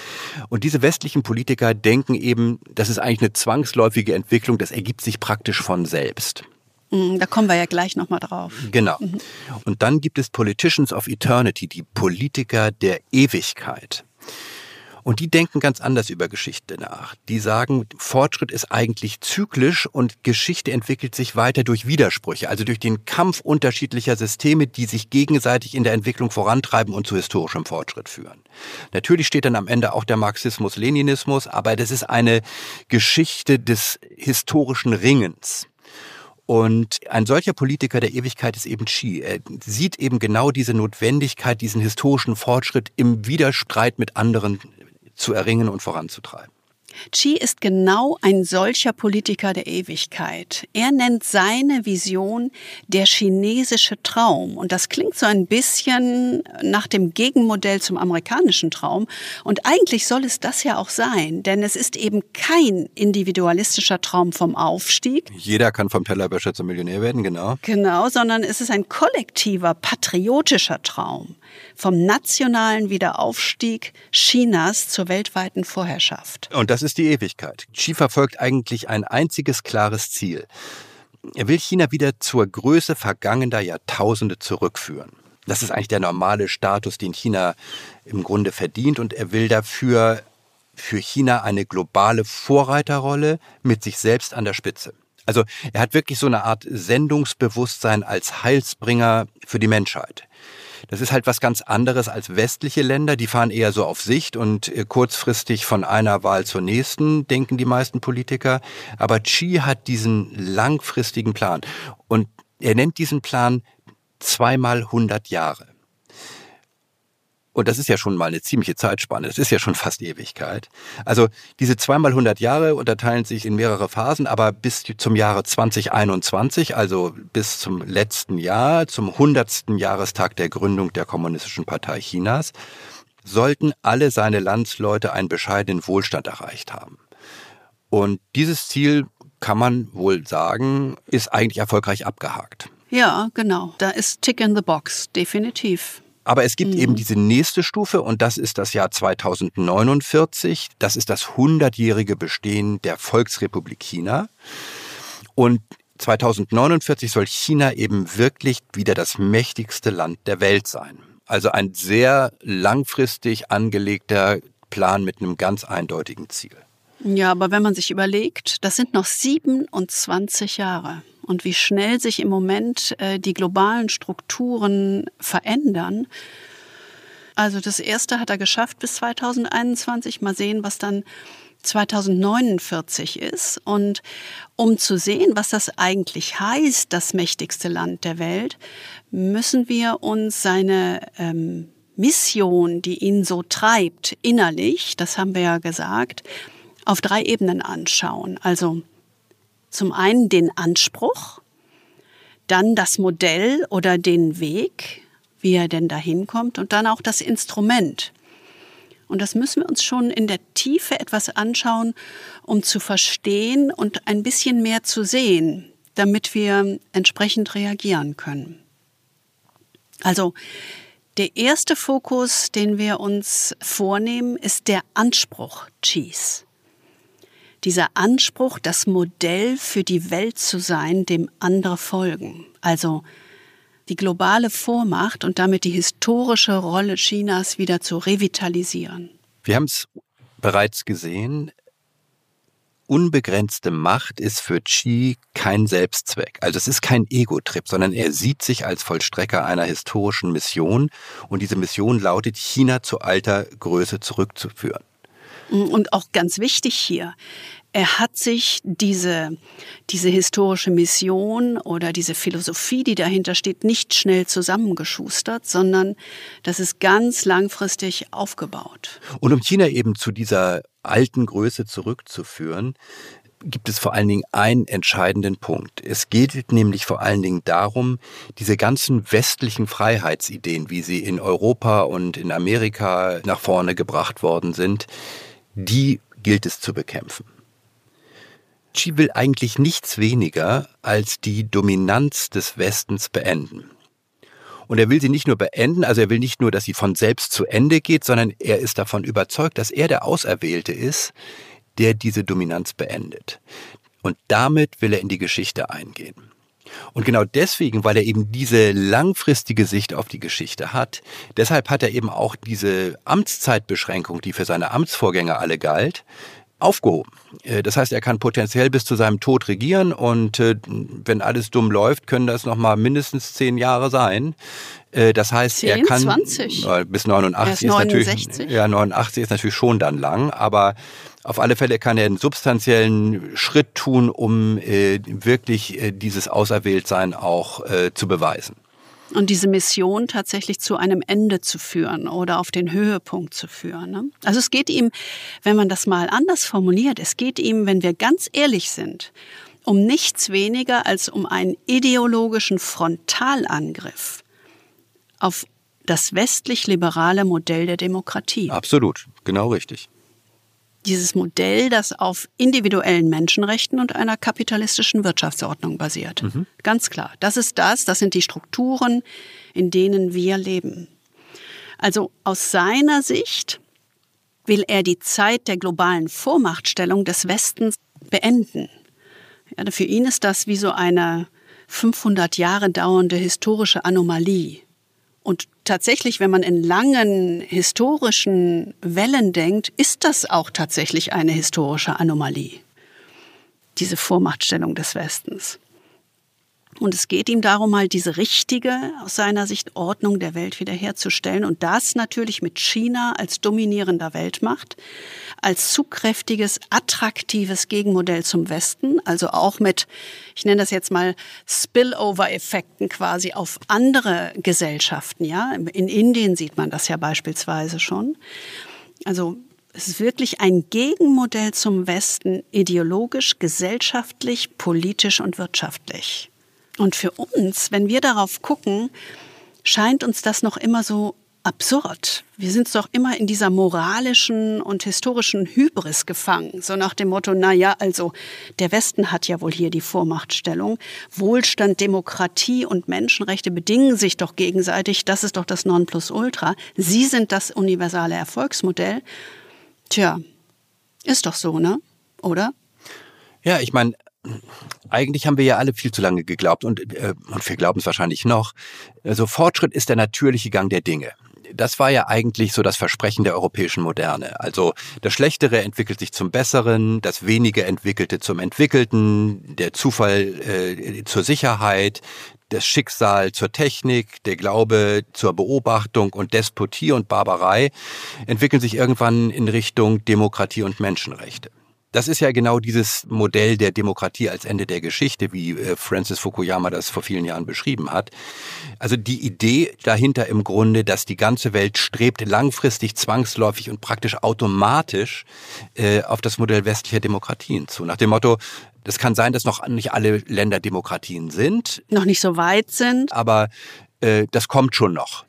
Und diese westlichen Politiker denken eben, das ist eigentlich eine zwangsläufige Entwicklung, das ergibt sich praktisch von selbst. Hm, Da kommen wir ja gleich nochmal drauf. Genau. Und dann gibt es Politicians of Eternity, die Politiker der Ewigkeit. Und die denken ganz anders über Geschichte nach. Die sagen, Fortschritt ist eigentlich zyklisch und Geschichte entwickelt sich weiter durch Widersprüche, also durch den Kampf unterschiedlicher Systeme, die sich gegenseitig in der Entwicklung vorantreiben und zu historischem Fortschritt führen. Natürlich steht dann am Ende auch der Marxismus-Leninismus, aber das ist eine Geschichte des historischen Ringens. Und ein solcher Politiker der Ewigkeit ist eben Xi. Er sieht eben genau diese Notwendigkeit, diesen historischen Fortschritt im Widerstreit mit anderen zu erringen und voranzutreiben. Xi ist genau ein solcher Politiker der Ewigkeit. Er nennt seine Vision der chinesische Traum. Und das klingt so ein bisschen nach dem Gegenmodell zum amerikanischen Traum. Und eigentlich soll es das ja auch sein, denn es ist eben kein individualistischer Traum vom Aufstieg, Jeder kann vom Tellerwäscher zum Millionär werden, genau. Genau, sondern es ist ein kollektiver, patriotischer Traum vom nationalen Wiederaufstieg Chinas zur weltweiten Vorherrschaft. Und das ist die Ewigkeit. Xi verfolgt eigentlich ein einziges klares Ziel. Er will China wieder zur Größe vergangener Jahrtausende zurückführen. Das ist eigentlich der normale Status, den China im Grunde verdient und er will dafür für China eine globale Vorreiterrolle mit sich selbst an der Spitze. Also er hat wirklich so eine Art Sendungsbewusstsein als Heilsbringer für die Menschheit. Das ist halt was ganz anderes als westliche Länder. Die fahren eher so auf Sicht und äh, kurzfristig von einer Wahl zur nächsten, denken die meisten Politiker. Aber Xi hat diesen langfristigen Plan. Und er nennt diesen Plan zweimal 100 Jahre. Und das ist ja schon mal eine ziemliche Zeitspanne. Das ist ja schon fast Ewigkeit. Also diese zweimal 100 Jahre unterteilen sich in mehrere Phasen, aber bis zum Jahre 2021, also bis zum letzten Jahr, zum 100. Jahrestag der Gründung der Kommunistischen Partei Chinas, sollten alle seine Landsleute einen bescheidenen Wohlstand erreicht haben. Und dieses Ziel, kann man wohl sagen, ist eigentlich erfolgreich abgehakt. Ja, genau. Da ist Tick in the Box, definitiv. Aber es gibt eben diese nächste Stufe und das ist das Jahr 2049. Das ist das 100-jährige Bestehen der Volksrepublik China. Und 2049 soll China eben wirklich wieder das mächtigste Land der Welt sein. Also ein sehr langfristig angelegter Plan mit einem ganz eindeutigen Ziel. Ja, aber wenn man sich überlegt, das sind noch 27 Jahre. Und wie schnell sich im Moment äh, die globalen Strukturen verändern. Also das erste hat er geschafft bis 2021. Mal sehen, was dann 2049 ist. Und um zu sehen, was das eigentlich heißt, das mächtigste Land der Welt, müssen wir uns seine ähm, Mission, die ihn so treibt, innerlich, das haben wir ja gesagt, auf drei Ebenen anschauen. Also zum einen den Anspruch, dann das Modell oder den Weg, wie er denn dahin kommt, und dann auch das Instrument. Und das müssen wir uns schon in der Tiefe etwas anschauen, um zu verstehen und ein bisschen mehr zu sehen, damit wir entsprechend reagieren können. Also Der erste Fokus, den wir uns vornehmen, ist der Anspruch Cheese. Dieser Anspruch, das Modell für die Welt zu sein, dem andere folgen. Also die globale Vormacht und damit die historische Rolle Chinas wieder zu revitalisieren. Wir haben es bereits gesehen, unbegrenzte Macht ist für Xi kein Selbstzweck. Also es ist kein Ego-Trip, sondern er sieht sich als Vollstrecker einer historischen Mission und diese Mission lautet, China zu alter Größe zurückzuführen. Und auch ganz wichtig hier, er hat sich diese, diese historische Mission oder diese Philosophie, die dahinter steht, nicht schnell zusammengeschustert, sondern das ist ganz langfristig aufgebaut. Und um China eben zu dieser alten Größe zurückzuführen, gibt es vor allen Dingen einen entscheidenden Punkt. Es geht nämlich vor allen Dingen darum, diese ganzen westlichen Freiheitsideen, wie sie in Europa und in Amerika nach vorne gebracht worden sind, die gilt es zu bekämpfen. Xi will eigentlich nichts weniger als die Dominanz des Westens beenden. Und er will sie nicht nur beenden, also er will nicht nur, dass sie von selbst zu Ende geht, sondern er ist davon überzeugt, dass er der Auserwählte ist, der diese Dominanz beendet. Und damit will er in die Geschichte eingehen. Und genau deswegen, weil er eben diese langfristige Sicht auf die Geschichte hat, deshalb hat er eben auch diese Amtszeitbeschränkung, die für seine Amtsvorgänger alle galt, aufgehoben. Äh, das heißt, er kann potenziell bis zu seinem Tod regieren und äh, wenn alles dumm läuft, können das noch mal mindestens zehn Jahre sein. Äh, das heißt, 10, er kann 20. bis 89 Er ist ist, natürlich 69. ja 89 ist natürlich schon dann lang, aber auf alle Fälle kann er einen substanziellen Schritt tun, um wirklich dieses Auserwähltsein auch zu beweisen. Und diese Mission tatsächlich zu einem Ende zu führen oder auf den Höhepunkt zu führen. Ne? Also es geht ihm, wenn man das mal anders formuliert, es geht ihm, wenn wir ganz ehrlich sind, um nichts weniger als um einen ideologischen Frontalangriff auf das westlich-liberale Modell der Demokratie. Absolut, genau richtig. Dieses Modell, das auf individuellen Menschenrechten und einer kapitalistischen Wirtschaftsordnung basiert. Ganz klar. Das ist das, das sind die Strukturen, in denen wir leben. Also aus seiner Sicht will er die Zeit der globalen Vormachtstellung des Westens beenden. Ja, für ihn ist das wie so eine 500 Jahre dauernde historische Anomalie. Und tatsächlich, wenn man in langen historischen Wellen denkt, ist das auch tatsächlich eine historische Anomalie. Diese Vormachtstellung des Westens. Und es geht ihm darum, halt diese richtige, aus seiner Sicht, Ordnung der Welt wiederherzustellen. Und das natürlich mit China als dominierender Weltmacht, als zugkräftiges, attraktives Gegenmodell zum Westen, also auch mit, ich nenne das jetzt mal Spillover-Effekten quasi auf andere Gesellschaften, ja. In Indien sieht man das ja beispielsweise schon. Also, es ist wirklich ein Gegenmodell zum Westen, ideologisch, gesellschaftlich, politisch und wirtschaftlich. Und für uns, wenn wir darauf gucken, scheint uns das noch immer so absurd. Wir sind doch immer in dieser moralischen und historischen Hybris gefangen. So nach dem Motto, na ja, also der Westen hat ja wohl hier die Vormachtstellung. Wohlstand, Demokratie und Menschenrechte bedingen sich doch gegenseitig. Das ist doch das Nonplusultra. Sie sind das universale Erfolgsmodell. Tja, ist doch so, ne? Oder? Ja, ich meine, eigentlich haben wir ja alle viel zu lange geglaubt und, äh, und wir glauben es wahrscheinlich noch. Also Fortschritt ist der natürliche Gang der Dinge. Das war ja eigentlich so das Versprechen der europäischen Moderne. Also das Schlechtere entwickelt sich zum Besseren, das Wenige entwickelte zum Entwickelten, der Zufall äh, zur Sicherheit, das Schicksal zur Technik, der Glaube zur Beobachtung und Despotie und Barbarei entwickeln sich irgendwann in Richtung Demokratie und Menschenrechte. Das ist ja genau dieses Modell der Demokratie als Ende der Geschichte, wie äh, Francis Fukuyama das vor vielen Jahren beschrieben hat. Also die Idee dahinter im Grunde, dass die ganze Welt strebt langfristig, zwangsläufig und praktisch automatisch äh, auf das Modell westlicher Demokratien zu. Nach dem Motto, das kann sein, dass noch nicht alle Länder Demokratien sind, Noch nicht so weit sind. aber äh, das kommt schon noch.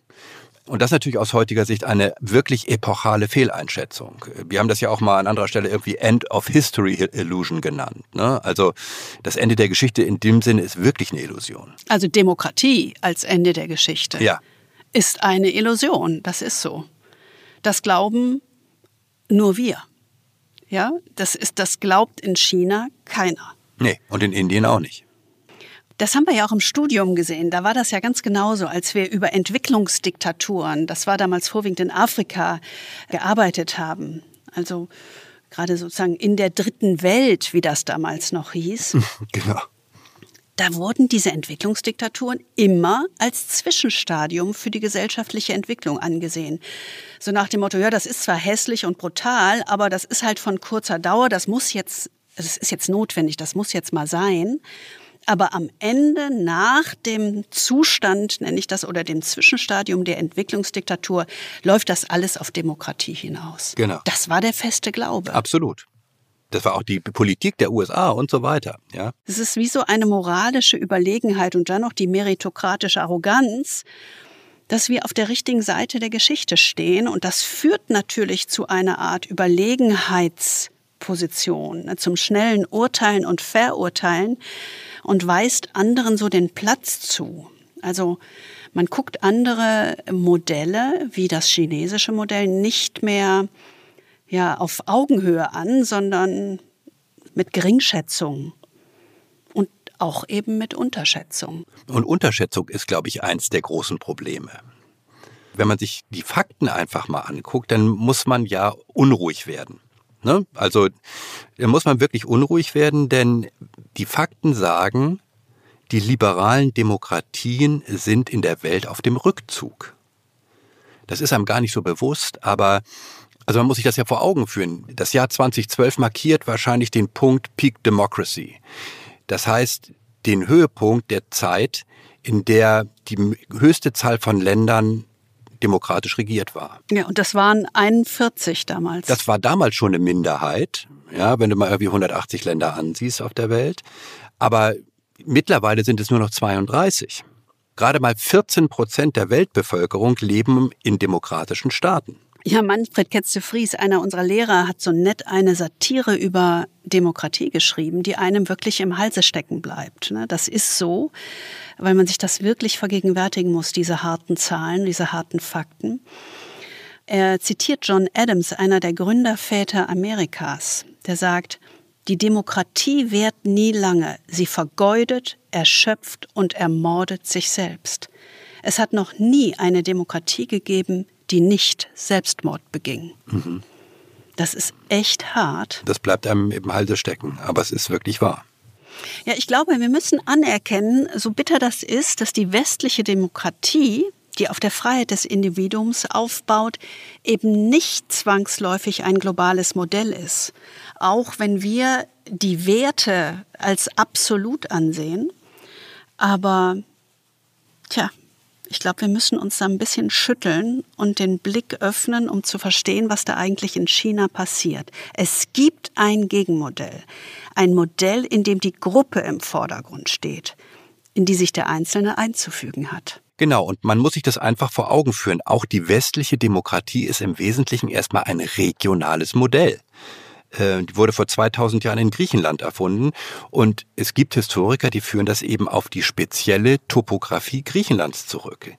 Und das ist natürlich aus heutiger Sicht eine wirklich epochale Fehleinschätzung. Wir haben das ja auch mal an anderer Stelle irgendwie End of History Illusion genannt. Ne? Also das Ende der Geschichte in dem Sinne ist wirklich eine Illusion. Also Demokratie als Ende der Geschichte. Ja. ist eine Illusion. Das ist so. Das glauben nur wir. Ja, das ist, das glaubt in China keiner. Nee, und in Indien auch nicht. Das haben wir ja auch im Studium gesehen. Da war das ja ganz genauso, als wir über Entwicklungsdiktaturen, das war damals vorwiegend in Afrika, gearbeitet haben. Also gerade sozusagen in der dritten Welt, wie das damals noch hieß. Genau. Da wurden diese Entwicklungsdiktaturen immer als Zwischenstadium für die gesellschaftliche Entwicklung angesehen. So nach dem Motto, ja, das ist zwar hässlich und brutal, aber das ist halt von kurzer Dauer, das muss jetzt, das ist jetzt notwendig, das muss jetzt mal sein. Aber am Ende, nach dem Zustand, nenne ich das, oder dem Zwischenstadium der Entwicklungsdiktatur, läuft das alles auf Demokratie hinaus. Genau. Das war der feste Glaube. Absolut. Das war auch die Politik der USA und so weiter. Ja, Es ist wie so eine moralische Überlegenheit und dann noch die meritokratische Arroganz, dass wir auf der richtigen Seite der Geschichte stehen. Und das führt natürlich zu einer Art Überlegenheitsposition, ne, zum schnellen Urteilen und Verurteilen und weist anderen so den Platz zu. Also man guckt andere Modelle, wie das chinesische Modell, nicht mehr ja, auf Augenhöhe an, sondern mit Geringschätzung und auch eben mit Unterschätzung. Und Unterschätzung ist, glaube ich, eins der großen Probleme. Wenn man sich die Fakten einfach mal anguckt, dann muss man ja unruhig werden. Ne? Also da muss man wirklich unruhig werden, denn die Fakten sagen, die liberalen Demokratien sind in der Welt auf dem Rückzug. Das ist einem gar nicht so bewusst, aber also man muss sich das ja vor Augen führen. Das Jahr 2012 markiert wahrscheinlich den Punkt Peak Democracy. Das heißt, den Höhepunkt der Zeit, in der die höchste Zahl von Ländern demokratisch regiert war. Ja, und das waren 41 damals. Das war damals schon eine Minderheit, ja, wenn du mal irgendwie 180 Länder ansiehst auf der Welt. Aber mittlerweile sind es nur noch 32. Gerade mal 14 Prozent der Weltbevölkerung leben in demokratischen Staaten. Ja, Manfred Ketze-Fries, einer unserer Lehrer, hat so nett eine Satire über Demokratie geschrieben, die einem wirklich im Halse stecken bleibt. ne? Das ist so, weil man sich das wirklich vergegenwärtigen muss, diese harten Zahlen, diese harten Fakten. Er zitiert John Adams, einer der Gründerväter Amerikas, der sagt, die Demokratie währt nie lange, sie vergeudet, erschöpft und ermordet sich selbst. Es hat noch nie eine Demokratie gegeben, die nicht Selbstmord beging. Das ist echt hart. Das bleibt einem im Halse stecken, aber es ist wirklich wahr. Ja, ich glaube, wir müssen anerkennen, so bitter das ist, dass die westliche Demokratie, die auf der Freiheit des Individuums aufbaut, eben nicht zwangsläufig ein globales Modell ist. Auch wenn wir die Werte als absolut ansehen. Aber, tja, ich glaube, wir müssen uns da ein bisschen schütteln und den Blick öffnen, um zu verstehen, was da eigentlich in China passiert. Es gibt ein Gegenmodell. Ein Modell, in dem die Gruppe im Vordergrund steht, in die sich der Einzelne einzufügen hat. Genau, und man muss sich das einfach vor Augen führen. Auch die westliche Demokratie ist im Wesentlichen erstmal ein regionales Modell. Äh, Die wurde vor 2000 Jahren in Griechenland erfunden und es gibt Historiker, die führen das eben auf die spezielle Topographie Griechenlands zurück.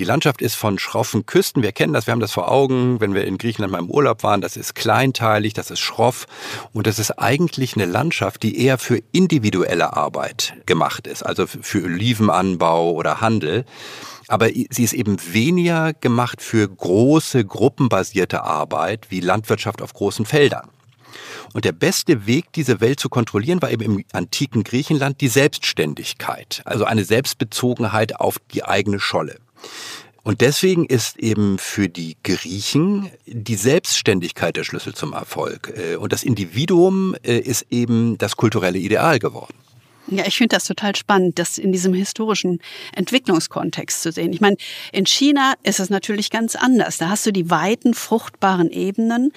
Die Landschaft ist von schroffen Küsten, wir kennen das, wir haben das vor Augen, wenn wir in Griechenland mal im Urlaub waren, das ist kleinteilig, das ist schroff und das ist eigentlich eine Landschaft, die eher für individuelle Arbeit gemacht ist, also für Olivenanbau oder Handel. Aber sie ist eben weniger gemacht für große gruppenbasierte Arbeit wie Landwirtschaft auf großen Feldern. Und der beste Weg, diese Welt zu kontrollieren, war eben im antiken Griechenland die Selbstständigkeit, also eine Selbstbezogenheit auf die eigene Scholle. Und deswegen ist eben für die Griechen die Selbstständigkeit der Schlüssel zum Erfolg. Äh, Und das Individuum äh, ist eben das kulturelle Ideal geworden. Ja, ich finde das total spannend, das in diesem historischen Entwicklungskontext zu sehen. Ich meine, in China ist es natürlich ganz anders. Da hast du die weiten, fruchtbaren Ebenen.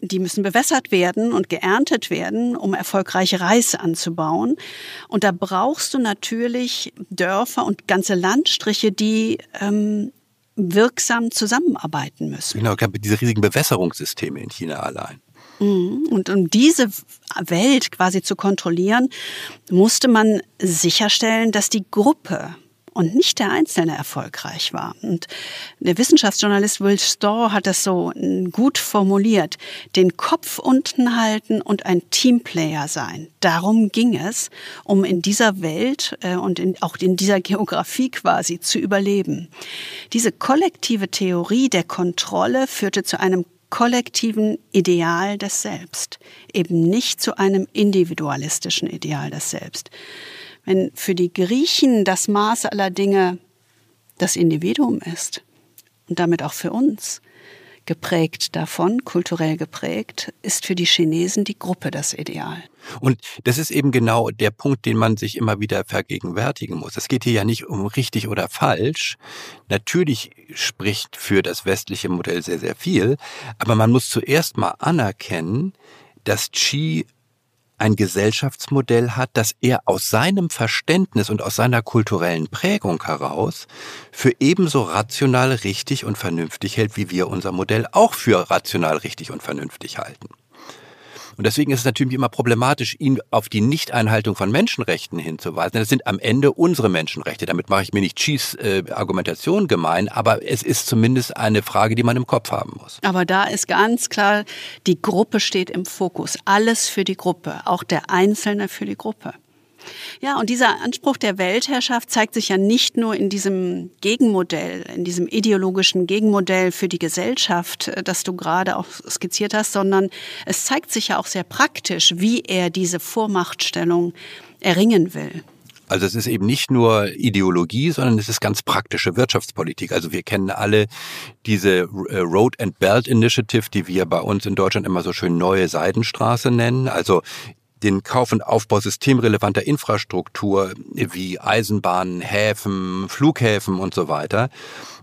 Die müssen bewässert werden und geerntet werden, um erfolgreiche Reis anzubauen. Und da brauchst du natürlich Dörfer und ganze Landstriche, die ähm, wirksam zusammenarbeiten müssen. Genau, es gab diese riesigen Bewässerungssysteme in China allein. Und um diese Welt quasi zu kontrollieren, musste man sicherstellen, dass die Gruppe und nicht der Einzelne erfolgreich war. Und der Wissenschaftsjournalist Will Storr hat das so gut formuliert. Den Kopf unten halten und ein Teamplayer sein. Darum ging es, um in dieser Welt äh, und in, auch in dieser Geografie quasi zu überleben. Diese kollektive Theorie der Kontrolle führte zu einem kollektiven Ideal des Selbst, eben nicht zu einem individualistischen Ideal des Selbst. Wenn für die Griechen das Maß aller Dinge das Individuum ist und damit auch für uns, geprägt davon, kulturell geprägt, ist für die Chinesen die Gruppe das Ideal. Und das ist eben genau der Punkt, den man sich immer wieder vergegenwärtigen muss. Es geht hier ja nicht um richtig oder falsch. Natürlich spricht für das westliche Modell sehr, sehr viel, aber man muss zuerst mal anerkennen, dass Qi ein Gesellschaftsmodell hat, das er aus seinem Verständnis und aus seiner kulturellen Prägung heraus für ebenso rational richtig und vernünftig hält, wie wir unser Modell auch für rational richtig und vernünftig halten. Und deswegen ist es natürlich immer problematisch, ihn auf die Nichteinhaltung von Menschenrechten hinzuweisen. Das sind am Ende unsere Menschenrechte. Damit mache ich mir nicht Cheese äh, Argumentation gemein, aber es ist zumindest eine Frage, die man im Kopf haben muss. Aber da ist ganz klar, die Gruppe steht im Fokus. Alles für die Gruppe, auch der Einzelne für die Gruppe. Ja, und dieser Anspruch der Weltherrschaft zeigt sich ja nicht nur in diesem Gegenmodell, in diesem ideologischen Gegenmodell für die Gesellschaft, äh, das du gerade auch skizziert hast, sondern es zeigt sich ja auch sehr praktisch, wie er diese Vormachtstellung erringen will. Also es ist eben nicht nur Ideologie, sondern es ist ganz praktische Wirtschaftspolitik. Also wir kennen alle diese äh, Road and Belt Initiative, die wir bei uns in Deutschland immer so schön neue Seidenstraße nennen. Also den Kauf und Aufbau systemrelevanter Infrastruktur wie Eisenbahnen, Häfen, Flughäfen und so weiter.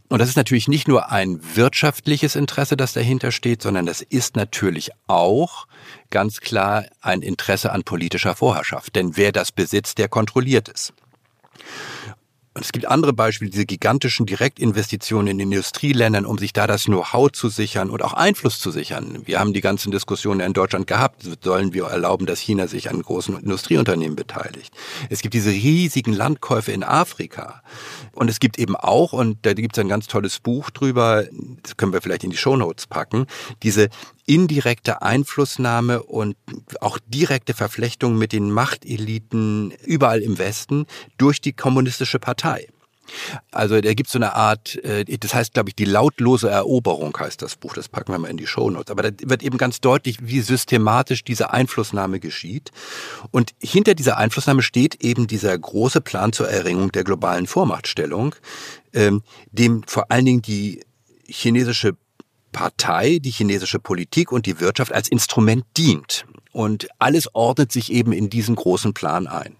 Und das ist natürlich nicht nur ein wirtschaftliches Interesse, das dahinter steht, sondern das ist natürlich auch ganz klar ein Interesse an politischer Vorherrschaft. Denn wer das besitzt, der kontrolliert es. Und es gibt andere Beispiele, diese gigantischen Direktinvestitionen in Industrieländern, um sich da das Know-how zu sichern und auch Einfluss zu sichern. Wir haben die ganzen Diskussionen in Deutschland gehabt. Sollen wir erlauben, dass China sich an großen Industrieunternehmen beteiligt? Es gibt diese riesigen Landkäufe in Afrika. Und es gibt eben auch, und da gibt es ein ganz tolles Buch drüber, das können wir vielleicht in die Shownotes packen, diese indirekte Einflussnahme und auch direkte Verflechtung mit den Machteliten überall im Westen durch die kommunistische Partei. Also da gibt es so eine Art, äh, das heißt, glaube ich, die lautlose Eroberung heißt das Buch, das packen wir mal in die Shownotes. Aber da wird eben ganz deutlich, wie systematisch diese Einflussnahme geschieht. Und hinter dieser Einflussnahme steht eben dieser große Plan zur Erringung der globalen Vormachtstellung, ähm, dem vor allen Dingen die chinesische Partei, die chinesische Politik und die Wirtschaft als Instrument dient. Und alles ordnet sich eben in diesen großen Plan ein.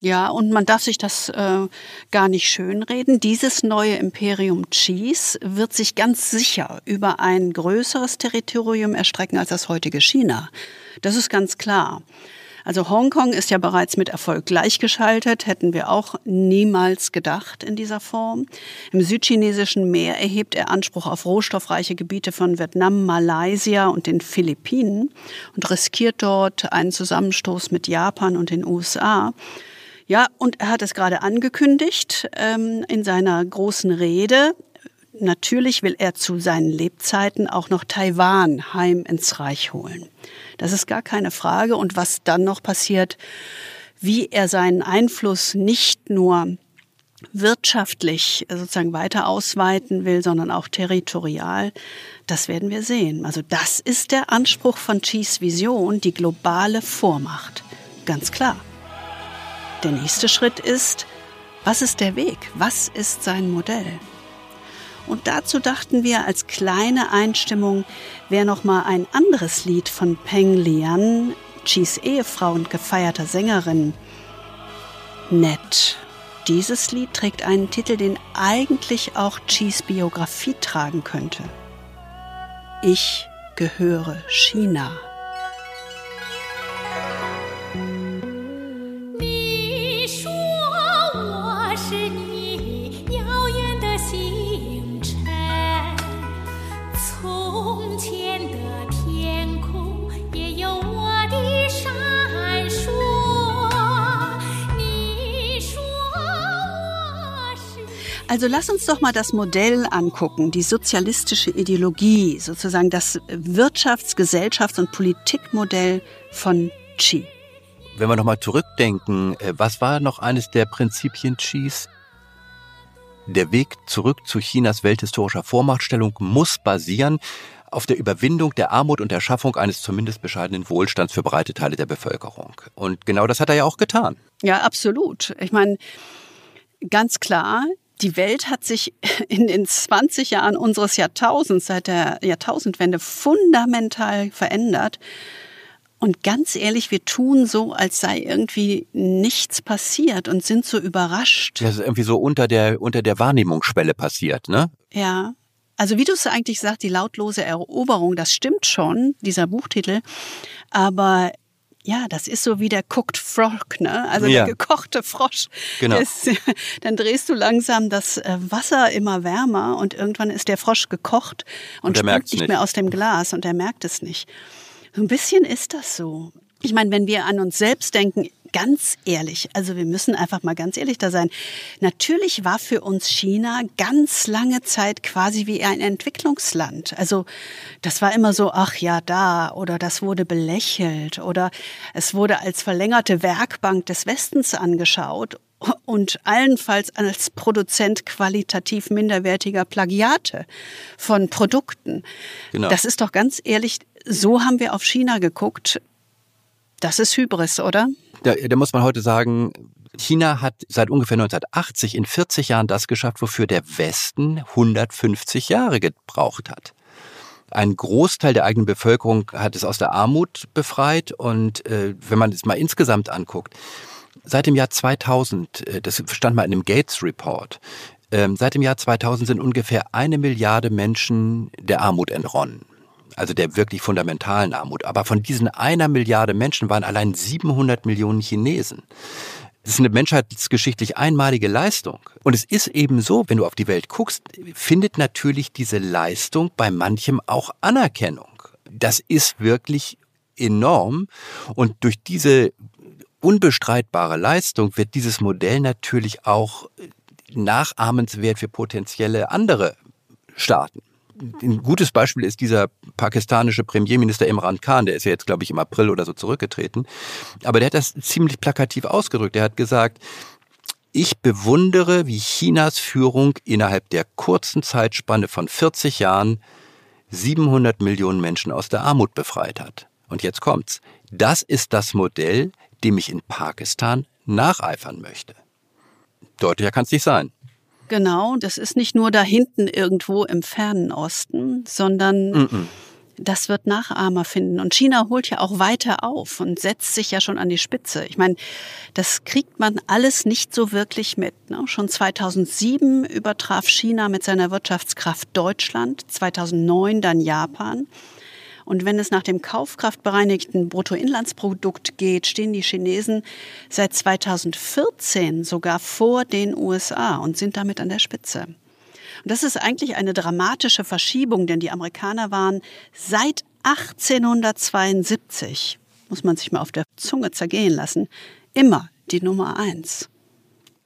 Ja, und man darf sich das äh, gar nicht schönreden. Dieses neue Imperium Cheese wird sich ganz sicher über ein größeres Territorium erstrecken als das heutige China. Das ist ganz klar. Also Hongkong ist ja bereits mit Erfolg gleichgeschaltet, hätten wir auch niemals gedacht in dieser Form. Im südchinesischen Meer erhebt er Anspruch auf rohstoffreiche Gebiete von Vietnam, Malaysia und den Philippinen und riskiert dort einen Zusammenstoß mit Japan und den USA. Ja, und er hat es gerade angekündigt ähm, in seiner großen Rede. Natürlich will er zu seinen Lebzeiten auch noch Taiwan heim ins Reich holen. Das ist gar keine Frage. Und was dann noch passiert, wie er seinen Einfluss nicht nur wirtschaftlich sozusagen weiter ausweiten will, sondern auch territorial, das werden wir sehen. Also das ist der Anspruch von Chis Vision, die globale Vormacht. Ganz klar. Der nächste Schritt ist, was ist der Weg? Was ist sein Modell? Und dazu dachten wir als kleine Einstimmung wäre noch mal ein anderes Lied von Peng Lian, Chis Ehefrau und gefeierter Sängerin, nett. Dieses Lied trägt einen Titel, den eigentlich auch Chis Biografie tragen könnte. Ich gehöre China. Also lass uns doch mal das Modell angucken, die sozialistische Ideologie, sozusagen das Wirtschafts-, Gesellschafts- und Politikmodell von Xi. Wenn wir nochmal zurückdenken, äh, was war noch eines der Prinzipien Xis? Der Weg zurück zu Chinas welthistorischer Vormachtstellung muss basieren auf der Überwindung der Armut und der Schaffung eines zumindest bescheidenen Wohlstands für breite Teile der Bevölkerung. Und genau das hat er ja auch getan. Ja, absolut. Ich meine, ganz klar, die Welt hat sich in den 20 Jahren unseres Jahrtausends, seit der Jahrtausendwende, fundamental verändert. Und ganz ehrlich, wir tun so, als sei irgendwie nichts passiert und sind so überrascht. Das ist irgendwie so unter der, unter der Wahrnehmungsschwelle passiert, ne? Ja. Also wie du es eigentlich sagst, die lautlose Eroberung, das stimmt schon, dieser Buchtitel. Aber ja, das ist so wie der cooked frog, ne? Also Ja. der gekochte Frosch. Genau. Das, dann drehst du langsam das äh, Wasser immer wärmer und irgendwann ist der Frosch gekocht und, Und nicht nicht. mehr aus dem Glas und er merkt es nicht. So ein bisschen ist das so. Ich meine, wenn wir an uns selbst denken, ganz ehrlich, also wir müssen einfach mal ganz ehrlich da sein. Natürlich war für uns China ganz lange Zeit quasi wie ein Entwicklungsland. Also das war immer so, ach ja, da oder das wurde belächelt oder es wurde als verlängerte Werkbank des Westens angeschaut und allenfalls als Produzent qualitativ minderwertiger Plagiate von Produkten. Genau. Das ist doch ganz ehrlich, so haben wir auf China geguckt. Das ist Hybris, oder? Da, da muss man heute sagen, China hat seit ungefähr 1980 in 40 Jahren das geschafft, wofür der Westen 150 Jahre gebraucht hat. Ein Großteil der eigenen Bevölkerung hat es aus der Armut befreit und äh, wenn man es mal insgesamt anguckt, seit dem Jahr 2000, äh, das stand mal in einem Gates Report, ähm, seit dem Jahr 2000 sind ungefähr eine Milliarde Menschen der Armut entronnen. Also der wirklich fundamentalen Armut. Aber von diesen einer Milliarde Menschen waren allein 700 Millionen Chinesen. Das ist eine menschheitsgeschichtlich einmalige Leistung. Und es ist eben so, wenn du auf die Welt guckst, findet natürlich diese Leistung bei manchem auch Anerkennung. Das ist wirklich enorm. Und durch diese unbestreitbare Leistung wird dieses Modell natürlich auch nachahmenswert für potenzielle andere Staaten. Ein gutes Beispiel ist dieser pakistanische Premierminister Imran Khan, der ist ja jetzt, glaube ich, im April oder so zurückgetreten. Aber der hat das ziemlich plakativ ausgedrückt. Er hat gesagt, ich bewundere, wie Chinas Führung innerhalb der kurzen Zeitspanne von 40 Jahren 700 Millionen Menschen aus der Armut befreit hat. Und jetzt kommt's. Das ist das Modell, dem ich in Pakistan nacheifern möchte. Deutlicher kann's nicht sein. Genau, das ist nicht nur da hinten irgendwo im fernen Osten, sondern das wird Nachahmer finden. Und China holt ja auch weiter auf und setzt sich ja schon an die Spitze. Ich meine, das kriegt man alles nicht so wirklich mit. Ne? Schon 2007 übertraf China mit seiner Wirtschaftskraft Deutschland, 2009 dann Japan. Und wenn es nach dem kaufkraftbereinigten Bruttoinlandsprodukt geht, stehen die Chinesen seit 2014 sogar vor den USA und sind damit an der Spitze. Und das ist eigentlich eine dramatische Verschiebung, denn die Amerikaner waren seit 1872, muss man sich mal auf der Zunge zergehen lassen, immer die Nummer eins.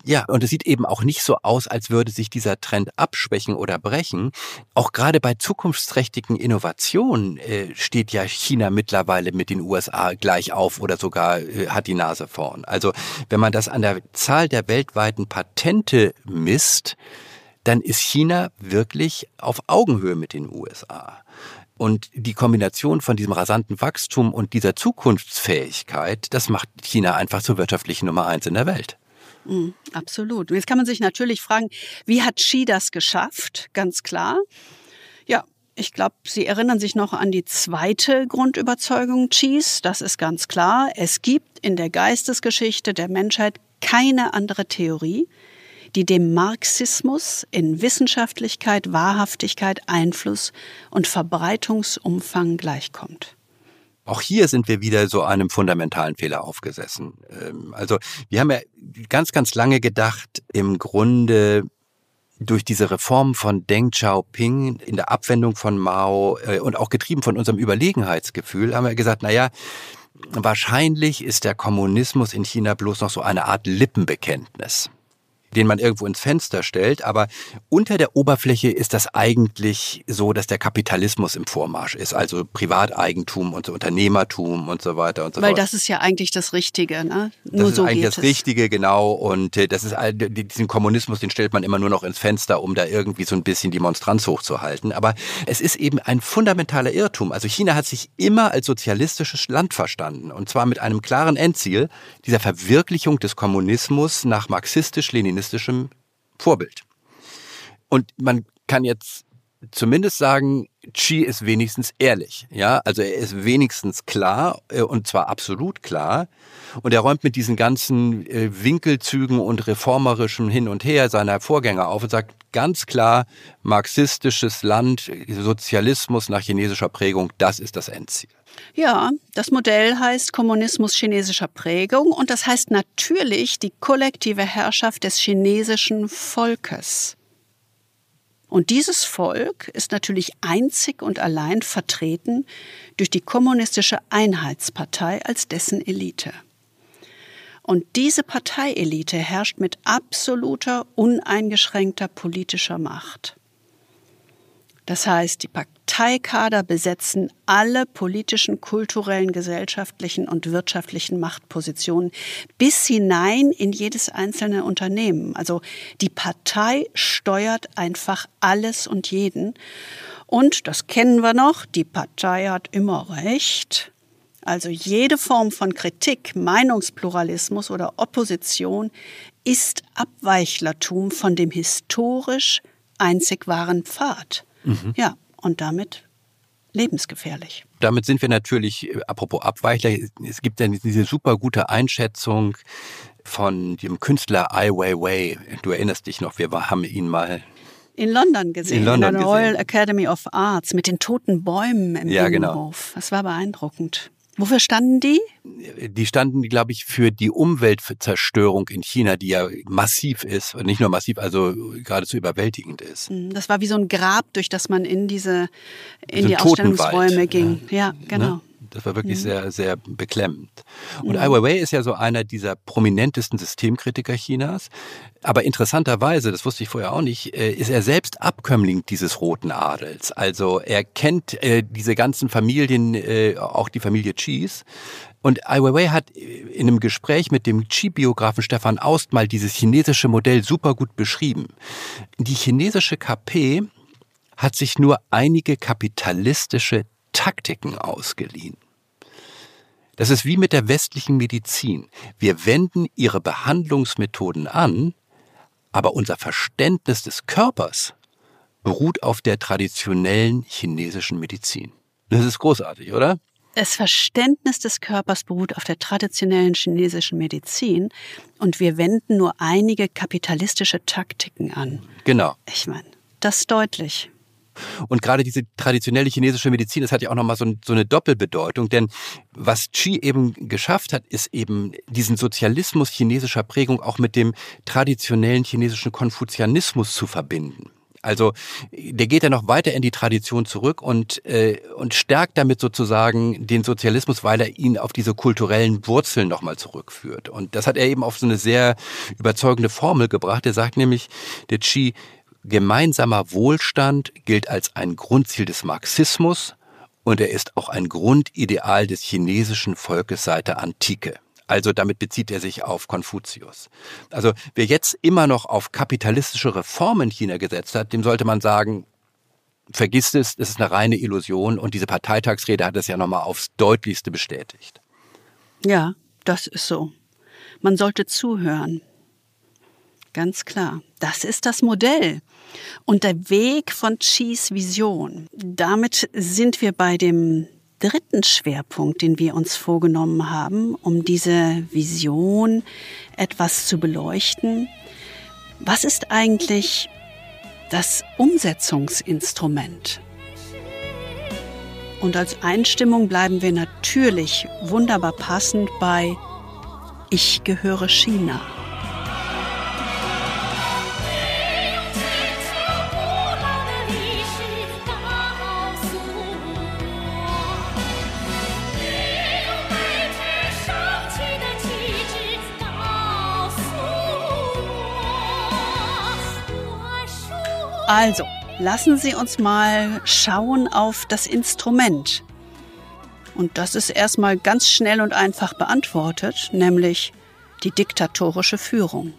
Ja, und es sieht eben auch nicht so aus, als würde sich dieser Trend abschwächen oder brechen. Auch gerade bei zukunftsträchtigen Innovationen äh, steht ja China mittlerweile mit den USA gleich auf oder sogar äh, hat die Nase vorn. Also wenn man das an der Zahl der weltweiten Patente misst, dann ist China wirklich auf Augenhöhe mit den USA. Und die Kombination von diesem rasanten Wachstum und dieser Zukunftsfähigkeit, das macht China einfach zur wirtschaftlichen Nummer eins in der Welt. Mm, absolut. Und jetzt kann man sich natürlich fragen, wie hat Xi das geschafft? Ganz klar. Ja, ich glaube, Sie erinnern sich noch an die zweite Grundüberzeugung Xis. Das ist ganz klar. Es gibt in der Geistesgeschichte der Menschheit keine andere Theorie, die dem Marxismus in Wissenschaftlichkeit, Wahrhaftigkeit, Einfluss und Verbreitungsumfang gleichkommt. Auch hier sind wir wieder so einem fundamentalen Fehler aufgesessen. Ähm, Also wir haben ja ganz, ganz lange gedacht, im Grunde durch diese Reform von Deng Xiaoping in der Abwendung von Mao äh, und auch getrieben von unserem Überlegenheitsgefühl, haben wir gesagt, na ja, wahrscheinlich ist der Kommunismus in China bloß noch so eine Art Lippenbekenntnis. Den man irgendwo ins Fenster stellt. Aber unter der Oberfläche ist das eigentlich so, dass der Kapitalismus im Vormarsch ist. Also Privateigentum und Unternehmertum und so weiter und so Weil fort. das ist ja eigentlich das Richtige, ne? Das Nur ist so eigentlich das es. Richtige, genau. Und äh, das ist diesen Kommunismus, den stellt man immer nur noch ins Fenster, um da irgendwie so ein bisschen die Monstranz hochzuhalten. Aber es ist eben ein fundamentaler Irrtum. Also China hat sich immer als sozialistisches Land verstanden. Und zwar mit einem klaren Endziel, dieser Verwirklichung des Kommunismus nach marxistisch-leninistischem Vorbild. Und man kann jetzt zumindest sagen, Xi ist wenigstens ehrlich, ja, also er ist wenigstens klar äh, und zwar absolut klar und er räumt mit diesen ganzen äh, Winkelzügen und reformerischem Hin und Her seiner Vorgänger auf und sagt ganz klar, marxistisches Land, Sozialismus nach chinesischer Prägung, das ist das Endziel. Ja, das Modell heißt Kommunismus chinesischer Prägung und das heißt natürlich die kollektive Herrschaft des chinesischen Volkes. Und dieses Volk ist natürlich einzig und allein vertreten durch die kommunistische Einheitspartei als dessen Elite. Und diese Parteielite herrscht mit absoluter, uneingeschränkter politischer Macht. Das heißt, die Parteikader besetzen alle politischen, kulturellen, gesellschaftlichen und wirtschaftlichen Machtpositionen bis hinein in jedes einzelne Unternehmen. Also die Partei steuert einfach alles und jeden. Und das kennen wir noch, die Partei hat immer recht. Also jede Form von Kritik, Meinungspluralismus oder Opposition ist Abweichlertum von dem historisch einzig wahren Pfad. Ja, und damit lebensgefährlich. Damit sind wir natürlich, äh, apropos Abweichler, es gibt ja diese super gute Einschätzung von dem Künstler Ai Weiwei. Du erinnerst dich noch, wir haben ihn mal In London gesehen, In London der Royal gesehen. Academy of Arts mit den toten Bäumen im Ja, genau. Innenhof. Das war beeindruckend. Wofür standen die? die standen, glaube ich, für die Umweltzerstörung in China, die ja massiv ist, und nicht nur massiv, also geradezu überwältigend ist. Das war wie so ein Grab, durch das man in diese in So die. Ausstellungsräume ging. Ja, genau. Ne? Das war wirklich Mhm. sehr, sehr beklemmend. Und Ai Weiwei ist ja so einer dieser prominentesten Systemkritiker Chinas. Aber interessanterweise, das wusste ich vorher auch nicht, äh, ist er selbst Abkömmling dieses Roten Adels. Also er kennt äh, diese ganzen Familien, äh, auch die Familie Chis. Und Ai Weiwei hat in einem Gespräch mit dem Qi-Biografen Stefan Aust mal dieses chinesische Modell super gut beschrieben. Die chinesische KP hat sich nur einige kapitalistische Taktiken ausgeliehen. Das ist wie mit der westlichen Medizin. Wir wenden ihre Behandlungsmethoden an, aber unser Verständnis des Körpers beruht auf der traditionellen chinesischen Medizin. Das ist großartig, oder? Das Verständnis des Körpers beruht auf der traditionellen chinesischen Medizin und wir wenden nur einige kapitalistische Taktiken an. Genau. Ich meine, das ist deutlich. Und gerade diese traditionelle chinesische Medizin, das hat ja auch nochmal so, so eine Doppelbedeutung, denn was Qi eben geschafft hat, ist eben diesen Sozialismus chinesischer Prägung auch mit dem traditionellen chinesischen Konfuzianismus zu verbinden. Also der geht ja noch weiter in die Tradition zurück und, äh, und stärkt damit sozusagen den Sozialismus, weil er ihn auf diese kulturellen Wurzeln nochmal zurückführt. Und das hat er eben auf so eine sehr überzeugende Formel gebracht. Er sagt nämlich, der Qi, gemeinsamer Wohlstand gilt als ein Grundziel des Marxismus und er ist auch ein Grundideal des chinesischen Volkes seit der Antike. Also damit bezieht er sich auf Konfuzius. Also wer jetzt immer noch auf kapitalistische Reformen in China gesetzt hat, dem sollte man sagen, vergiss es, das ist eine reine Illusion und diese Parteitagsrede hat es ja nochmal aufs deutlichste bestätigt. Ja, das ist so. Man sollte zuhören. Ganz klar. Das ist das Modell und der Weg von Chis Vision. Damit sind wir bei dem dritten Schwerpunkt, den wir uns vorgenommen haben, um diese Vision etwas zu beleuchten. Was ist eigentlich das Umsetzungsinstrument? Und als Einstimmung bleiben wir natürlich wunderbar passend bei Ich gehöre China. Also, lassen Sie uns mal schauen auf das Instrument. Und das ist erstmal ganz schnell und einfach beantwortet, nämlich die diktatorische Führung.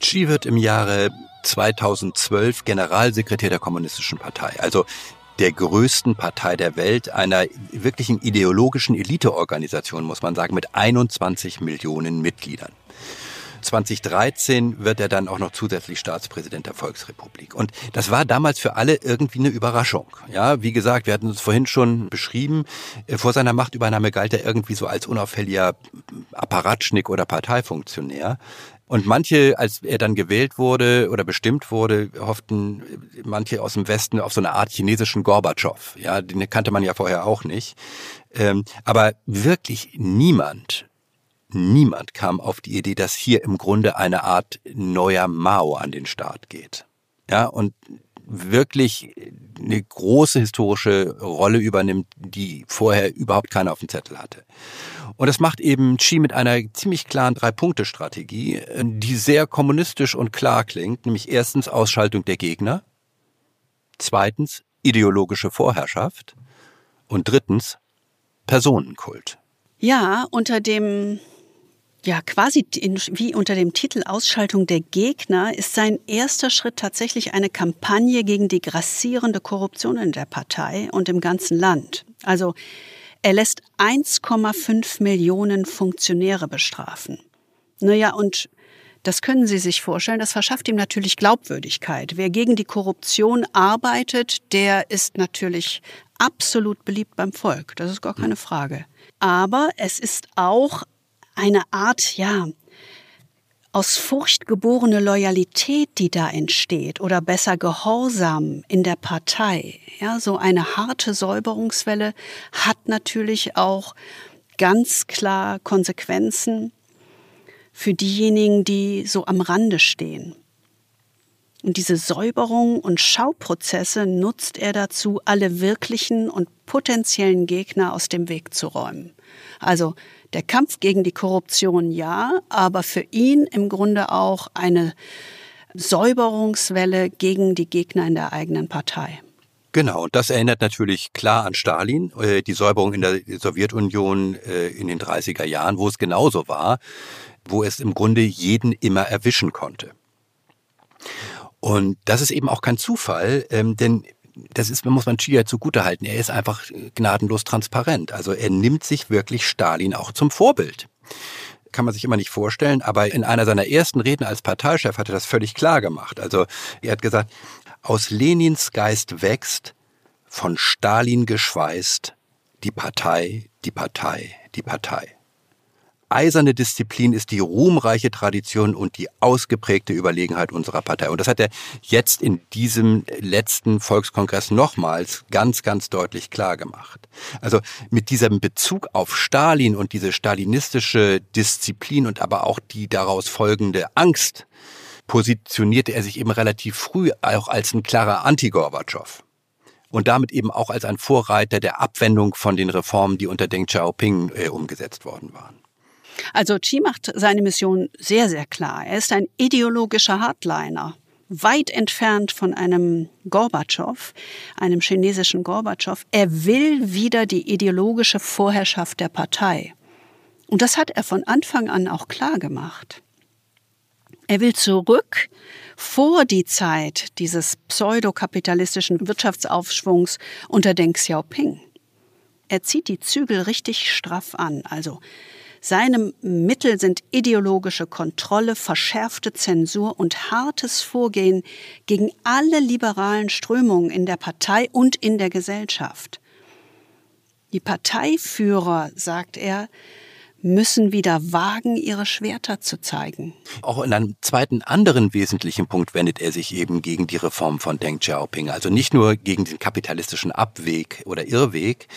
Xi wird im Jahre 2012 Generalsekretär der Kommunistischen Partei, also der größten Partei der Welt, einer wirklichen ideologischen Eliteorganisation, muss man sagen, mit 21 Millionen Mitgliedern. 2013 wird er dann auch noch zusätzlich Staatspräsident der Volksrepublik. Und das war damals für alle irgendwie eine Überraschung. Ja, wie gesagt, wir hatten es vorhin schon beschrieben. Äh, vor seiner Machtübernahme galt er irgendwie so als unauffälliger Apparatschnick oder Parteifunktionär. Und manche, als er dann gewählt wurde oder bestimmt wurde, hofften manche aus dem Westen auf so eine Art chinesischen Gorbatschow. Ja, den kannte man ja vorher auch nicht. Ähm, aber wirklich niemand niemand kam auf die Idee, dass hier im Grunde eine Art neuer Mao an den Start geht. Ja, und wirklich eine große historische Rolle übernimmt, die vorher überhaupt keiner auf dem Zettel hatte. Und das macht eben Xi mit einer ziemlich klaren Drei-Punkte-Strategie, die sehr kommunistisch und klar klingt, nämlich erstens Ausschaltung der Gegner, zweitens ideologische Vorherrschaft und drittens Personenkult. Ja, unter dem ja, quasi in, wie unter dem Titel Ausschaltung der Gegner ist sein erster Schritt tatsächlich eine Kampagne gegen die grassierende Korruption in der Partei und im ganzen Land. Also er lässt 1,5 Millionen Funktionäre bestrafen. Naja, und das können Sie sich vorstellen, das verschafft ihm natürlich Glaubwürdigkeit. Wer gegen die Korruption arbeitet, der ist natürlich absolut beliebt beim Volk. Das ist gar keine Frage. Aber es ist auch eine Art, ja, aus Furcht geborene Loyalität, die da entsteht, oder besser Gehorsam in der Partei. Ja, so eine harte Säuberungswelle hat natürlich auch ganz klar Konsequenzen für diejenigen, die so am Rande stehen. Und diese Säuberung und Schauprozesse nutzt er dazu, alle wirklichen und potenziellen Gegner aus dem Weg zu räumen. Also der Kampf gegen die Korruption ja, aber für ihn im Grunde auch eine Säuberungswelle gegen die Gegner in der eigenen Partei. Genau, und das erinnert natürlich klar an Stalin, äh, die Säuberung in der Sowjetunion äh, in den 30er Jahren, wo es genauso war, wo es im Grunde jeden immer erwischen konnte. Und das ist eben auch kein Zufall, ähm, denn das ist, muss man Chia zugutehalten, er ist einfach gnadenlos transparent. Also er nimmt sich wirklich Stalin auch zum Vorbild. Kann man sich immer nicht vorstellen, aber in einer seiner ersten Reden als Parteichef hat er das völlig klar gemacht. Also er hat gesagt, aus Lenins Geist wächst, von Stalin geschweißt, die Partei, die Partei, die Partei eiserne Disziplin ist die ruhmreiche Tradition und die ausgeprägte Überlegenheit unserer Partei. Und das hat er jetzt in diesem letzten Volkskongress nochmals ganz, ganz deutlich klar gemacht. Also mit diesem Bezug auf Stalin und diese stalinistische Disziplin und aber auch die daraus folgende Angst positionierte er sich eben relativ früh auch als ein klarer Anti-Gorbatschow und damit eben auch als ein Vorreiter der Abwendung von den Reformen, die unter Deng Xiaoping äh, umgesetzt worden waren. Also Xi macht seine Mission sehr, sehr klar. Er ist ein ideologischer Hardliner weit entfernt von einem Gorbatschow, einem chinesischen Gorbatschow. Er will wieder die ideologische Vorherrschaft der Partei. Und das hat er von Anfang an auch klar gemacht. Er will zurück vor die Zeit dieses pseudokapitalistischen Wirtschaftsaufschwungs unter Deng Xiaoping. Er zieht die Zügel richtig straff an, also seine Mittel sind ideologische Kontrolle, verschärfte Zensur und hartes Vorgehen gegen alle liberalen Strömungen in der Partei und in der Gesellschaft. Die Parteiführer, sagt er, müssen wieder wagen, ihre Schwerter zu zeigen. Auch in einem zweiten anderen wesentlichen Punkt wendet er sich eben gegen die Reform von Deng Xiaoping. Also nicht nur gegen den kapitalistischen Abweg oder Irrweg,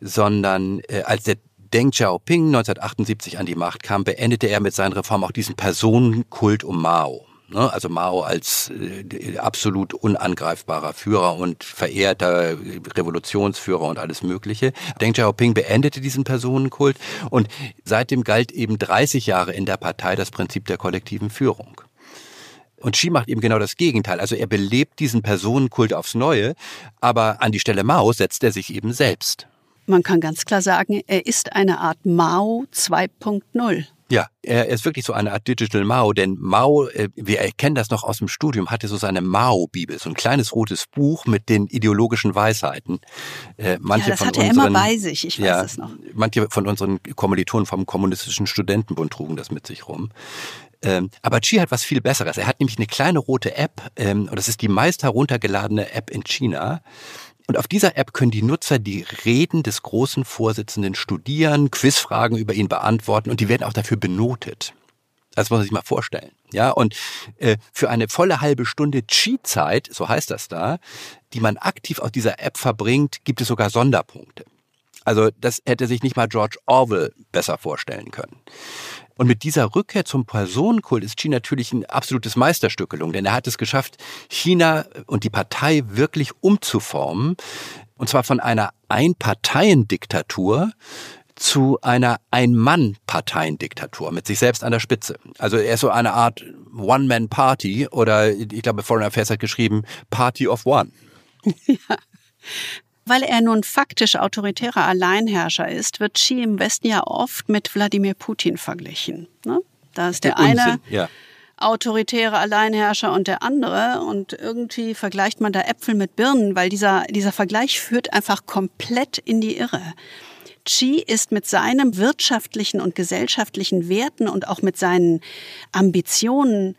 sondern äh, als der Deng Xiaoping 1978 an die Macht kam, beendete er mit seinen Reformen auch diesen Personenkult um Mao. Ne? Also Mao als äh, absolut unangreifbarer Führer und verehrter Revolutionsführer und alles Mögliche. Deng Xiaoping beendete diesen Personenkult und seitdem galt eben 30 Jahre in der Partei das Prinzip der kollektiven Führung. Und Xi macht eben genau das Gegenteil. Also er belebt diesen Personenkult aufs Neue, aber an die Stelle Mao setzt er sich eben selbst. Man kann ganz klar sagen, er ist eine Art Mao 2.0. Ja, er ist wirklich so eine Art Digital Mao, denn Mao, äh, wir erkennen das noch aus dem Studium, hatte so seine Mao-Bibel, so ein kleines rotes Buch mit den ideologischen Weisheiten. Äh, manche ja, das von hat er unseren, immer bei sich, ich weiß ja, es noch. Manche von unseren Kommilitonen vom Kommunistischen Studentenbund trugen das mit sich rum. Ähm, aber Qi hat was viel Besseres. Er hat nämlich eine kleine rote App, ähm, und das ist die meist heruntergeladene App in China. Und auf dieser App können die Nutzer die Reden des großen Vorsitzenden studieren, Quizfragen über ihn beantworten und die werden auch dafür benotet. Das muss man sich mal vorstellen. Ja, und äh, für eine volle halbe Stunde Chi-Zeit, so heißt das da, die man aktiv auf dieser App verbringt, gibt es sogar Sonderpunkte. Also das hätte sich nicht mal George Orwell besser vorstellen können. Und mit dieser Rückkehr zum Personenkult ist Xi natürlich ein absolutes Meisterstück gelungen, denn er hat es geschafft, China und die Partei wirklich umzuformen. Und zwar von einer Einparteiendiktatur zu einer Ein-Mann-Parteiendiktatur mit sich selbst an der Spitze. Also er ist so eine Art One-Man-Party oder ich glaube, Foreign Affairs hat geschrieben Party of One. Ja. Weil er nun faktisch autoritärer Alleinherrscher ist, wird Xi im Westen ja oft mit Wladimir Putin verglichen. Ne? Da ist der, der eine ja. autoritäre Alleinherrscher und der andere und irgendwie vergleicht man da Äpfel mit Birnen, weil dieser, dieser Vergleich führt einfach komplett in die Irre. Xi ist mit seinen wirtschaftlichen und gesellschaftlichen Werten und auch mit seinen Ambitionen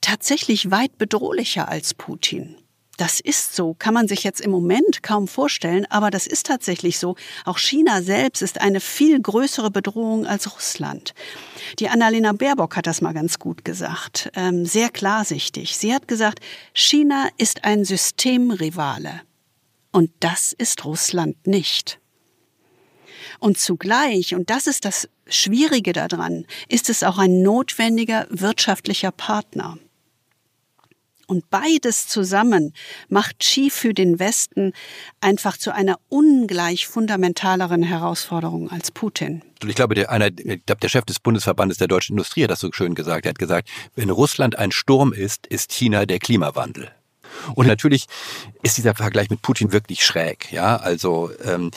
tatsächlich weit bedrohlicher als Putin. Das ist so, kann man sich jetzt im Moment kaum vorstellen, aber das ist tatsächlich so. Auch China selbst ist eine viel größere Bedrohung als Russland. Die Annalena Baerbock hat das mal ganz gut gesagt, ähm, sehr klarsichtig. Sie hat gesagt, China ist ein Systemrivale. Und das ist Russland nicht. Und zugleich, und das ist das Schwierige daran, ist es auch ein notwendiger wirtschaftlicher Partner. Und beides zusammen macht Xi für den Westen einfach zu einer ungleich fundamentaleren Herausforderung als Putin. Ich glaube, der, einer, ich glaube, der Chef des Bundesverbandes der deutschen Industrie hat das so schön gesagt. Er hat gesagt, wenn Russland ein Sturm ist, ist China der Klimawandel. Und natürlich ist dieser Vergleich mit Putin wirklich schräg. Ja, also ähm,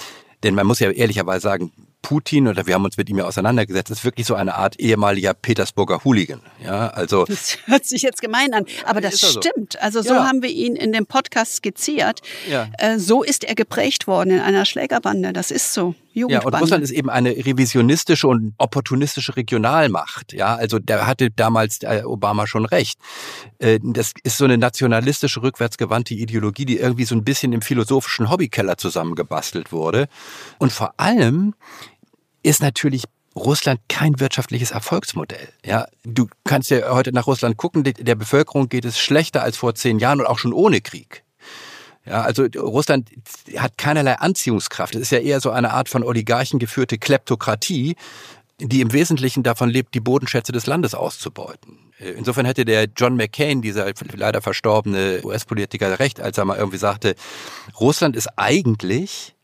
denn man muss ja ehrlicherweise sagen, Putin, oder wir haben uns mit ihm ja auseinandergesetzt, ist wirklich so eine Art ehemaliger Petersburger Hooligan. Ja, also. Das hört sich jetzt gemein an, aber das also. stimmt. Also so ja. haben wir ihn in dem Podcast skizziert. Ja. Äh, so ist er geprägt worden in einer Schlägerbande. Das ist so. Ja, und Russland ist eben eine revisionistische und opportunistische Regionalmacht. Ja, also da hatte damals äh, Obama schon recht. Äh, das ist so eine nationalistische, rückwärtsgewandte Ideologie, die irgendwie so ein bisschen im philosophischen Hobbykeller zusammengebastelt wurde. Und vor allem ist natürlich Russland kein wirtschaftliches Erfolgsmodell. Ja, du kannst ja heute nach Russland gucken, der Bevölkerung geht es schlechter als vor zehn Jahren und auch schon ohne Krieg. Ja, also Russland hat keinerlei Anziehungskraft. Es ist ja eher so eine Art von Oligarchen geführte Kleptokratie, die im Wesentlichen davon lebt, die Bodenschätze des Landes auszubeuten. Insofern hätte der John McCain, dieser leider verstorbene US-Politiker, recht, als er mal irgendwie sagte, Russland ist eigentlich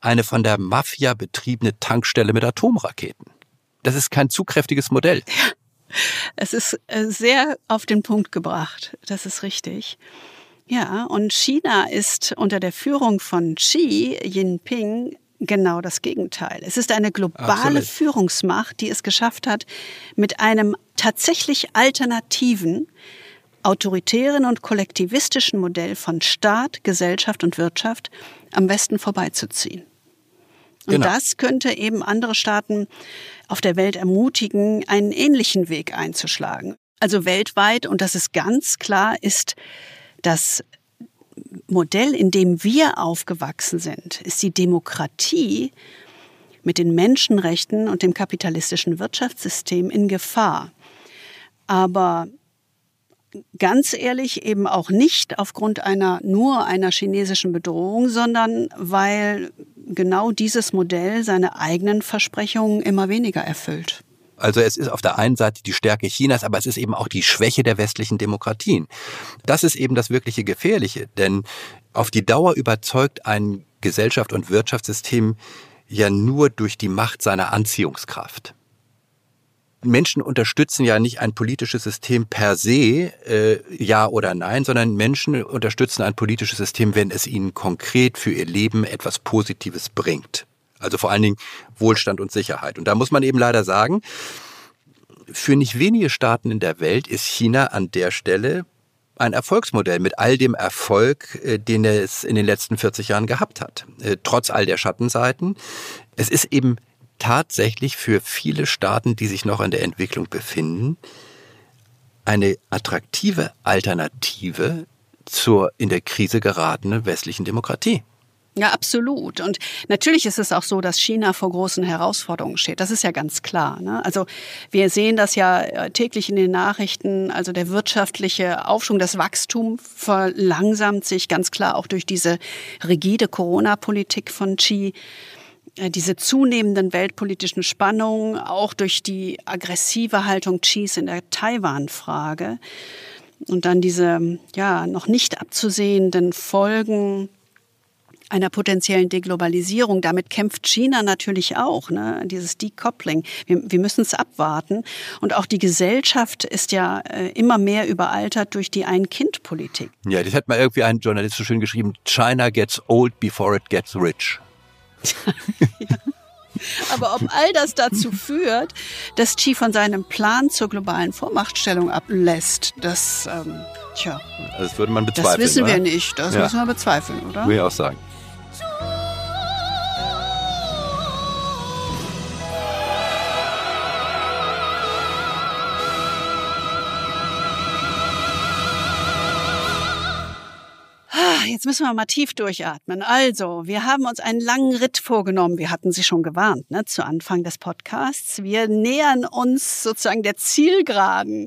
eine von der Mafia betriebene Tankstelle mit Atomraketen. Das ist kein zugkräftiges Modell. Es ist äh, sehr auf den Punkt gebracht. Das ist richtig. Ja, und China ist unter der Führung von Xi Jinping genau das Gegenteil. Es ist eine globale Absolut. Führungsmacht, die es geschafft hat, mit einem tatsächlich alternativen, autoritären und kollektivistischen Modell von Staat, Gesellschaft und Wirtschaft am Westen vorbeizuziehen. Und genau. das könnte eben andere Staaten auf der Welt ermutigen, einen ähnlichen Weg einzuschlagen. Also weltweit, und das ist ganz klar, ist das Modell, in dem wir aufgewachsen sind, ist die Demokratie mit den Menschenrechten und dem kapitalistischen Wirtschaftssystem in Gefahr. Aber ganz ehrlich eben auch nicht aufgrund einer nur einer chinesischen Bedrohung, sondern weil genau dieses Modell seine eigenen Versprechungen immer weniger erfüllt. Also es ist auf der einen Seite die Stärke Chinas, aber es ist eben auch die Schwäche der westlichen Demokratien. Das ist eben das wirkliche Gefährliche, denn auf die Dauer überzeugt ein Gesellschaft- und Wirtschaftssystem ja nur durch die Macht seiner Anziehungskraft. Menschen unterstützen ja nicht ein politisches System per se, äh, ja oder nein, sondern Menschen unterstützen ein politisches System, wenn es ihnen konkret für ihr Leben etwas Positives bringt. Also vor allen Dingen Wohlstand und Sicherheit. Und da muss man eben leider sagen, für nicht wenige Staaten in der Welt ist China an der Stelle ein Erfolgsmodell mit all dem Erfolg, äh, den es in den letzten 40 Jahren gehabt hat, äh, trotz all der Schattenseiten. Es ist eben tatsächlich für viele Staaten, die sich noch in der Entwicklung befinden, eine attraktive Alternative zur in der Krise geratenen westlichen Demokratie. Ja, absolut. Und natürlich ist es auch so, dass China vor großen Herausforderungen steht. Das ist ja ganz klar. Ne? Also wir sehen das ja äh, täglich in den Nachrichten. Also der wirtschaftliche Aufschwung, das Wachstum verlangsamt sich ganz klar auch durch diese rigide Corona-Politik von Xi diese zunehmenden weltpolitischen Spannungen, auch durch die aggressive Haltung Xis in der Taiwan-Frage und dann diese ja noch nicht abzusehenden Folgen einer potenziellen Deglobalisierung. Damit kämpft China natürlich auch, ne? dieses Decoupling. Wir, wir müssen es abwarten. Und auch die Gesellschaft ist ja äh, immer mehr überaltert durch die Ein-Kind-Politik. Ja, das hat mal irgendwie ein Journalist so schön geschrieben, China gets old before it gets rich. Ja. Aber ob all das dazu führt, dass Xi von seinem Plan zur globalen Vormachtstellung ablässt, das, ähm, tja. Das würde man bezweifeln. Das wissen oder? wir nicht. Das Ja. müssen wir bezweifeln, oder? Würde ich auch sagen. Jetzt müssen wir mal tief durchatmen. Also, wir haben uns einen langen Ritt vorgenommen. Wir hatten Sie schon gewarnt, ne, zu Anfang des Podcasts. Wir nähern uns sozusagen der Zielgeraden,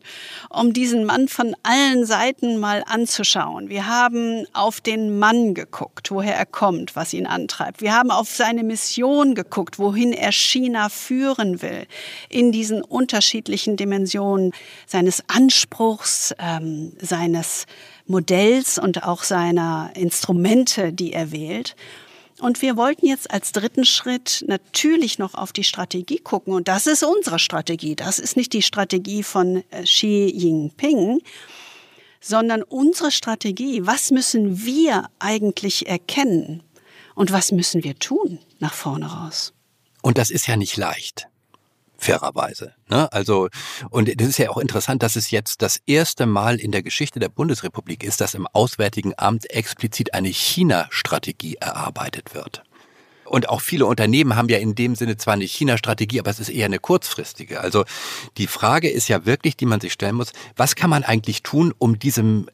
um diesen Mann von allen Seiten mal anzuschauen. Wir haben auf den Mann geguckt, woher er kommt, was ihn antreibt. Wir haben auf seine Mission geguckt, wohin er China führen will, in diesen unterschiedlichen Dimensionen seines Anspruchs, ähm, seines Modells und auch seiner Instrumente, die er wählt. Und wir wollten jetzt als dritten Schritt natürlich noch auf die Strategie gucken. Und das ist unsere Strategie. Das ist nicht die Strategie von äh, Xi Jinping, sondern unsere Strategie. Was müssen wir eigentlich erkennen? Und was müssen wir tun nach vorne raus? Und das ist ja nicht leicht. Fairerweise. Ne? Also, und das ist ja auch interessant, dass es jetzt das erste Mal in der Geschichte der Bundesrepublik ist, dass im Auswärtigen Amt explizit eine China-Strategie erarbeitet wird. Und auch viele Unternehmen haben ja in dem Sinne zwar eine China-Strategie, aber es ist eher eine kurzfristige. Also die Frage ist ja wirklich, die man sich stellen muss, was kann man eigentlich tun, um diesem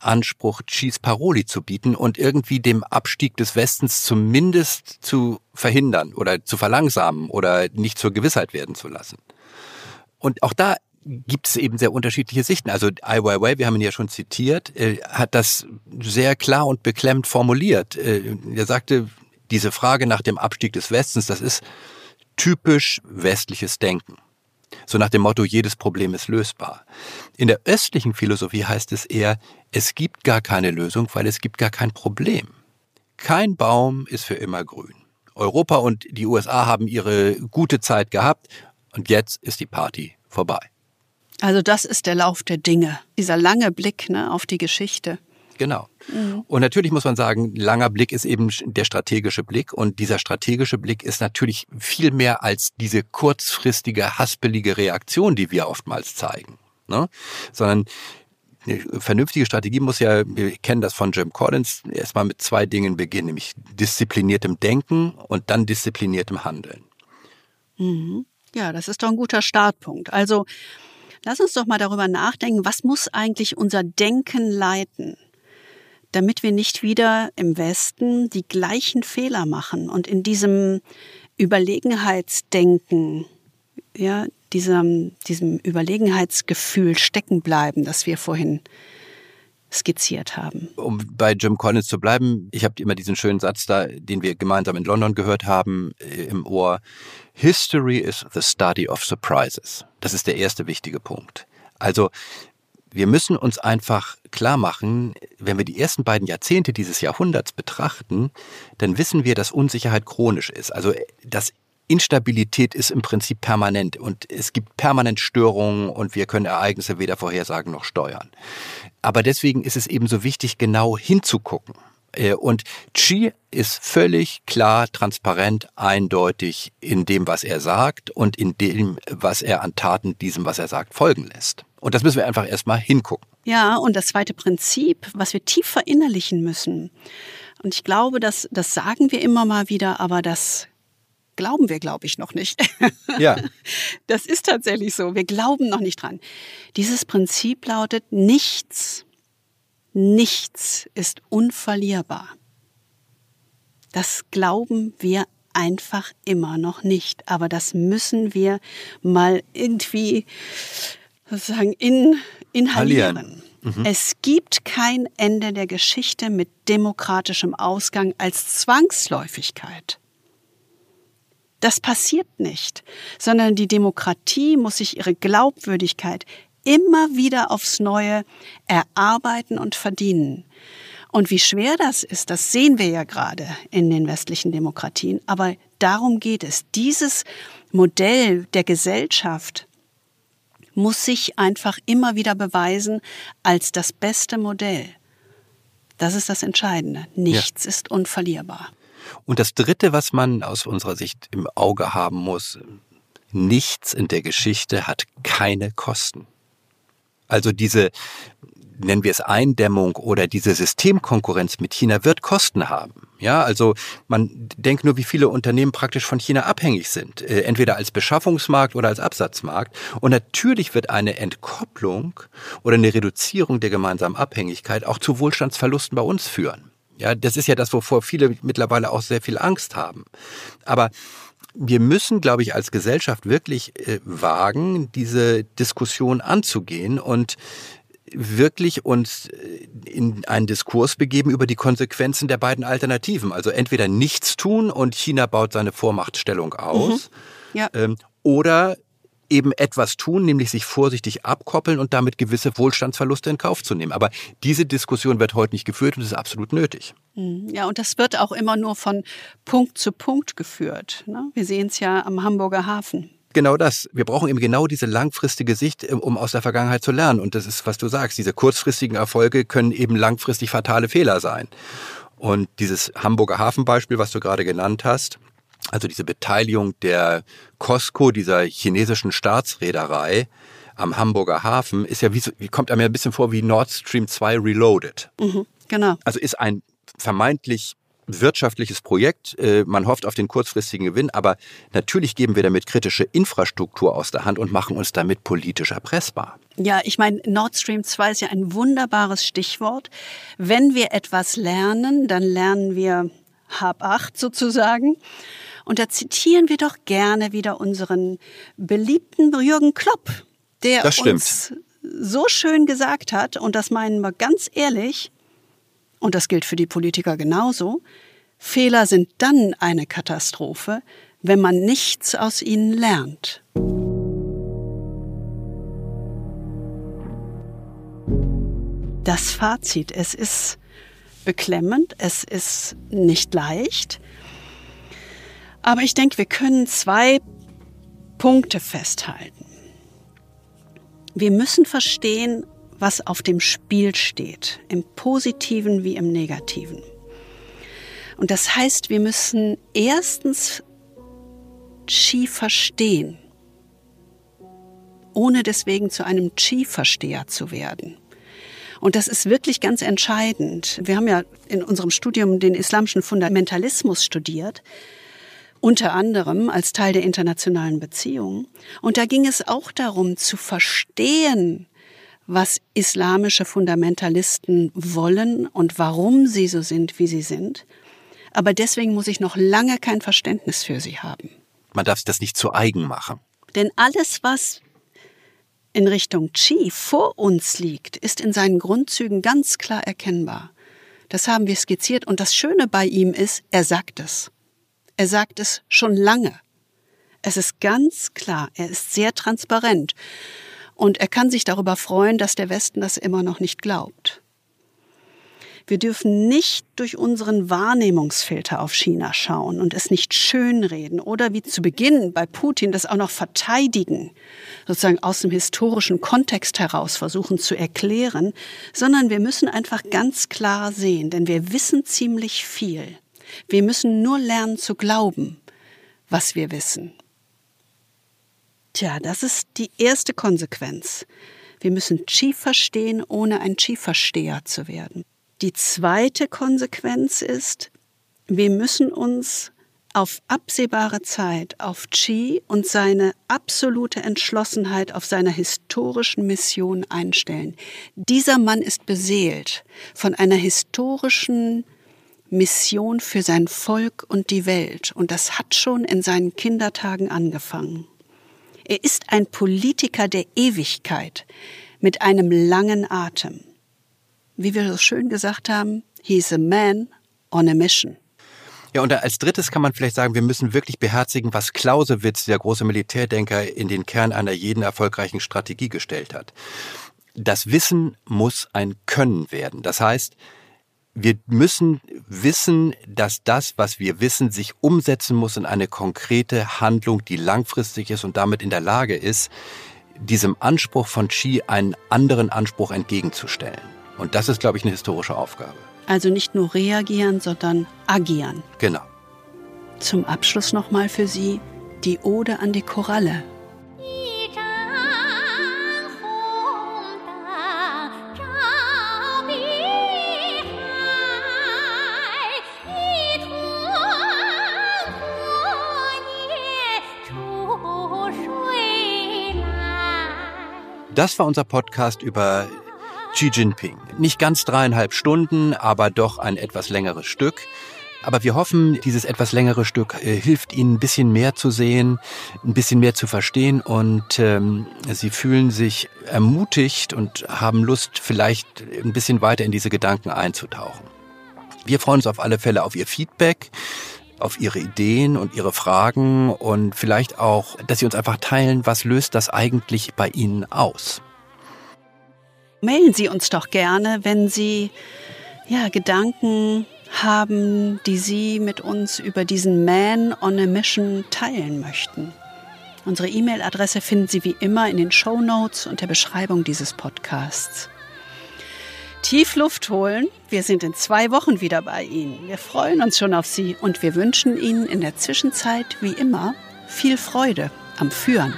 Weltmachtanspruch Xis Paroli zu bieten und irgendwie dem Abstieg des Westens zumindest zu verhindern oder zu verlangsamen oder nicht zur Gewissheit werden zu lassen. Und auch da gibt es eben sehr unterschiedliche Sichten. Also Ai Weiwei, wir haben ihn ja schon zitiert, äh, hat das sehr klar und beklemmt formuliert. Äh, er sagte, diese Frage nach dem Abstieg des Westens, das ist typisch westliches Denken. So nach dem Motto, jedes Problem ist lösbar. In der östlichen Philosophie heißt es eher, es gibt gar keine Lösung, weil es gibt gar kein Problem. Kein Baum ist für immer grün. Europa und die USA haben ihre gute Zeit gehabt und jetzt ist die Party vorbei. Also das ist der Lauf der Dinge. Dieser lange Blick ne, auf die Geschichte. Genau. Und natürlich muss man sagen, langer Blick ist eben der strategische Blick. Und dieser strategische Blick ist natürlich viel mehr als diese kurzfristige, haspelige Reaktion, die wir oftmals zeigen. Ne? Sondern eine vernünftige Strategie muss ja, wir kennen das von Jim Collins, erstmal mit zwei Dingen beginnen, nämlich diszipliniertem Denken und dann diszipliniertem Handeln. Mhm. Ja, das ist doch ein guter Startpunkt. Also lass uns doch mal darüber nachdenken, was muss eigentlich unser Denken leiten, damit wir nicht wieder im Westen die gleichen Fehler machen und in diesem Überlegenheitsdenken, ja, diesem, diesem Überlegenheitsgefühl stecken bleiben, das wir vorhin skizziert haben. Um bei Jim Collins zu bleiben, ich habe immer diesen schönen Satz da, den wir gemeinsam in London gehört haben, äh, im Ohr. History is the study of surprises. Das ist der erste wichtige Punkt. Also wir müssen uns einfach klar machen, wenn wir die ersten beiden Jahrzehnte dieses Jahrhunderts betrachten, dann wissen wir, dass Unsicherheit chronisch ist. Also dass Instabilität ist im Prinzip permanent und es gibt permanent Störungen und wir können Ereignisse weder vorhersagen noch steuern. Aber deswegen ist es eben so wichtig, genau hinzugucken. Äh, und Xi ist völlig klar, transparent, eindeutig in dem, was er sagt und in dem, was er an Taten diesem, was er sagt, folgen lässt. Und das müssen wir einfach erstmal hingucken. Ja, und das zweite Prinzip, was wir tief verinnerlichen müssen. Und ich glaube, das, das sagen wir immer mal wieder, aber das glauben wir, glaube ich, noch nicht. Ja. Das ist tatsächlich so. Wir glauben noch nicht dran. Dieses Prinzip lautet, nichts, nichts ist unverlierbar. Das glauben wir einfach immer noch nicht. Aber das müssen wir mal irgendwie sozusagen in, inhalieren. Mhm. Es gibt kein Ende der Geschichte mit demokratischem Ausgang als Zwangsläufigkeit. Das passiert nicht, sondern die Demokratie muss sich ihre Glaubwürdigkeit immer wieder aufs Neue erarbeiten und verdienen. Und wie schwer das ist, das sehen wir ja gerade in den westlichen Demokratien. Aber darum geht es. Dieses Modell der Gesellschaft muss sich einfach immer wieder beweisen als das beste Modell. Das ist das Entscheidende. Nichts ja. ist unverlierbar. Und das Dritte, was man aus unserer Sicht im Auge haben muss, nichts in der Geschichte hat keine Kosten. Also diese nennen wir es Eindämmung oder diese Systemkonkurrenz mit China wird Kosten haben. Ja, also man denkt nur, wie viele Unternehmen praktisch von China abhängig sind, äh, entweder als Beschaffungsmarkt oder als Absatzmarkt. Und natürlich wird eine Entkopplung oder eine Reduzierung der gemeinsamen Abhängigkeit auch zu Wohlstandsverlusten bei uns führen. Ja, das ist ja das, wovor viele mittlerweile auch sehr viel Angst haben. Aber wir müssen, glaube ich, als Gesellschaft wirklich äh, wagen, diese Diskussion anzugehen und wirklich uns äh, in einen Diskurs begeben über die Konsequenzen der beiden Alternativen. Also entweder nichts tun und China baut seine Vormachtstellung aus. Mhm. Ja. Ähm, oder eben etwas tun, nämlich sich vorsichtig abkoppeln und damit gewisse Wohlstandsverluste in Kauf zu nehmen. Aber diese Diskussion wird heute nicht geführt und ist absolut nötig. Mhm. Ja, und das wird auch immer nur von Punkt zu Punkt geführt. Ne? Wir sehen es ja am Hamburger Hafen genau das. Wir brauchen eben genau diese langfristige Sicht, äh, um aus der Vergangenheit zu lernen. Und das ist, was du sagst. Diese kurzfristigen Erfolge können eben langfristig fatale Fehler sein. Und dieses Hamburger Hafenbeispiel, was du gerade genannt hast, also diese Beteiligung der Costco, dieser chinesischen Staatsreederei am Hamburger Hafen, ist ja wie, so, kommt einem ja ein bisschen vor wie Nord Stream 2 Reloaded. Mhm, genau. Also ist ein vermeintlich wirtschaftliches Projekt. Äh, man hofft auf den kurzfristigen Gewinn, aber natürlich geben wir damit kritische Infrastruktur aus der Hand und machen uns damit politisch erpressbar. Ja, ich meine, Nord Stream 2 ist ja ein wunderbares Stichwort. Wenn wir etwas lernen, dann lernen wir Hab acht sozusagen. Und da zitieren wir doch gerne wieder unseren beliebten Jürgen Klopp, der uns so schön gesagt hat, und das meinen wir ganz ehrlich, und das gilt für die Politiker genauso, Fehler sind dann eine Katastrophe, wenn man nichts aus ihnen lernt. Das Fazit, es ist beklemmend, es ist nicht leicht, aber ich denke, wir können zwei Punkte festhalten. Wir müssen verstehen, was auf dem Spiel steht, im positiven wie im negativen. Und das heißt, wir müssen erstens Qi verstehen, ohne deswegen zu einem Qi-Versteher zu werden. Und das ist wirklich ganz entscheidend. Wir haben ja in unserem Studium den islamischen Fundamentalismus studiert, unter anderem als Teil der internationalen Beziehungen. Und da ging es auch darum zu verstehen, was islamische Fundamentalisten wollen und warum sie so sind, wie sie sind. Aber deswegen muss ich noch lange kein Verständnis für sie haben. Man darf sich das nicht zu eigen machen. Denn alles, was in Richtung Qi vor uns liegt, ist in seinen Grundzügen ganz klar erkennbar. Das haben wir skizziert und das Schöne bei ihm ist, er sagt es. Er sagt es schon lange. Es ist ganz klar, er ist sehr transparent. Und er kann sich darüber freuen, dass der Westen das immer noch nicht glaubt. Wir dürfen nicht durch unseren Wahrnehmungsfilter auf China schauen und es nicht schönreden oder wie zu Beginn bei Putin das auch noch verteidigen, sozusagen aus dem historischen Kontext heraus versuchen zu erklären, sondern wir müssen einfach ganz klar sehen, denn wir wissen ziemlich viel. Wir müssen nur lernen zu glauben, was wir wissen. Tja, das ist die erste Konsequenz. Wir müssen Qi verstehen, ohne ein Qi-Versteher zu werden. Die zweite Konsequenz ist, wir müssen uns auf absehbare Zeit auf Qi und seine absolute Entschlossenheit auf seiner historischen Mission einstellen. Dieser Mann ist beseelt von einer historischen Mission für sein Volk und die Welt. Und das hat schon in seinen Kindertagen angefangen. Er ist ein Politiker der Ewigkeit mit einem langen Atem. Wie wir so schön gesagt haben, he's a man on a mission. Ja, und als drittes kann man vielleicht sagen, wir müssen wirklich beherzigen, was Clausewitz, der große Militärdenker, in den Kern einer jeden erfolgreichen Strategie gestellt hat. Das Wissen muss ein Können werden. Das heißt, wir müssen wissen, dass das, was wir wissen, sich umsetzen muss in eine konkrete Handlung, die langfristig ist und damit in der Lage ist, diesem Anspruch von Qi einen anderen Anspruch entgegenzustellen. Und das ist, glaube ich, eine historische Aufgabe. Also nicht nur reagieren, sondern agieren. Genau. Zum Abschluss nochmal für Sie die Ode an die Koralle. Das war unser Podcast über Xi Jinping. Nicht ganz dreieinhalb Stunden, aber doch ein etwas längeres Stück. Aber wir hoffen, dieses etwas längere Stück äh, hilft Ihnen ein bisschen mehr zu sehen, ein bisschen mehr zu verstehen und ähm, Sie fühlen sich ermutigt und haben Lust, vielleicht ein bisschen weiter in diese Gedanken einzutauchen. Wir freuen uns auf alle Fälle auf Ihr Feedback auf Ihre Ideen und Ihre Fragen und vielleicht auch, dass Sie uns einfach teilen, was löst das eigentlich bei Ihnen aus? Mailen Sie uns doch gerne, wenn Sie ja, Gedanken haben, die Sie mit uns über diesen Man on a Mission teilen möchten. Unsere E-Mail-Adresse finden Sie wie immer in den Show Notes und der Beschreibung dieses Podcasts. Tief Luft holen. Wir sind in zwei Wochen wieder bei Ihnen. Wir freuen uns schon auf Sie und wir wünschen Ihnen in der Zwischenzeit wie immer viel Freude am Führen.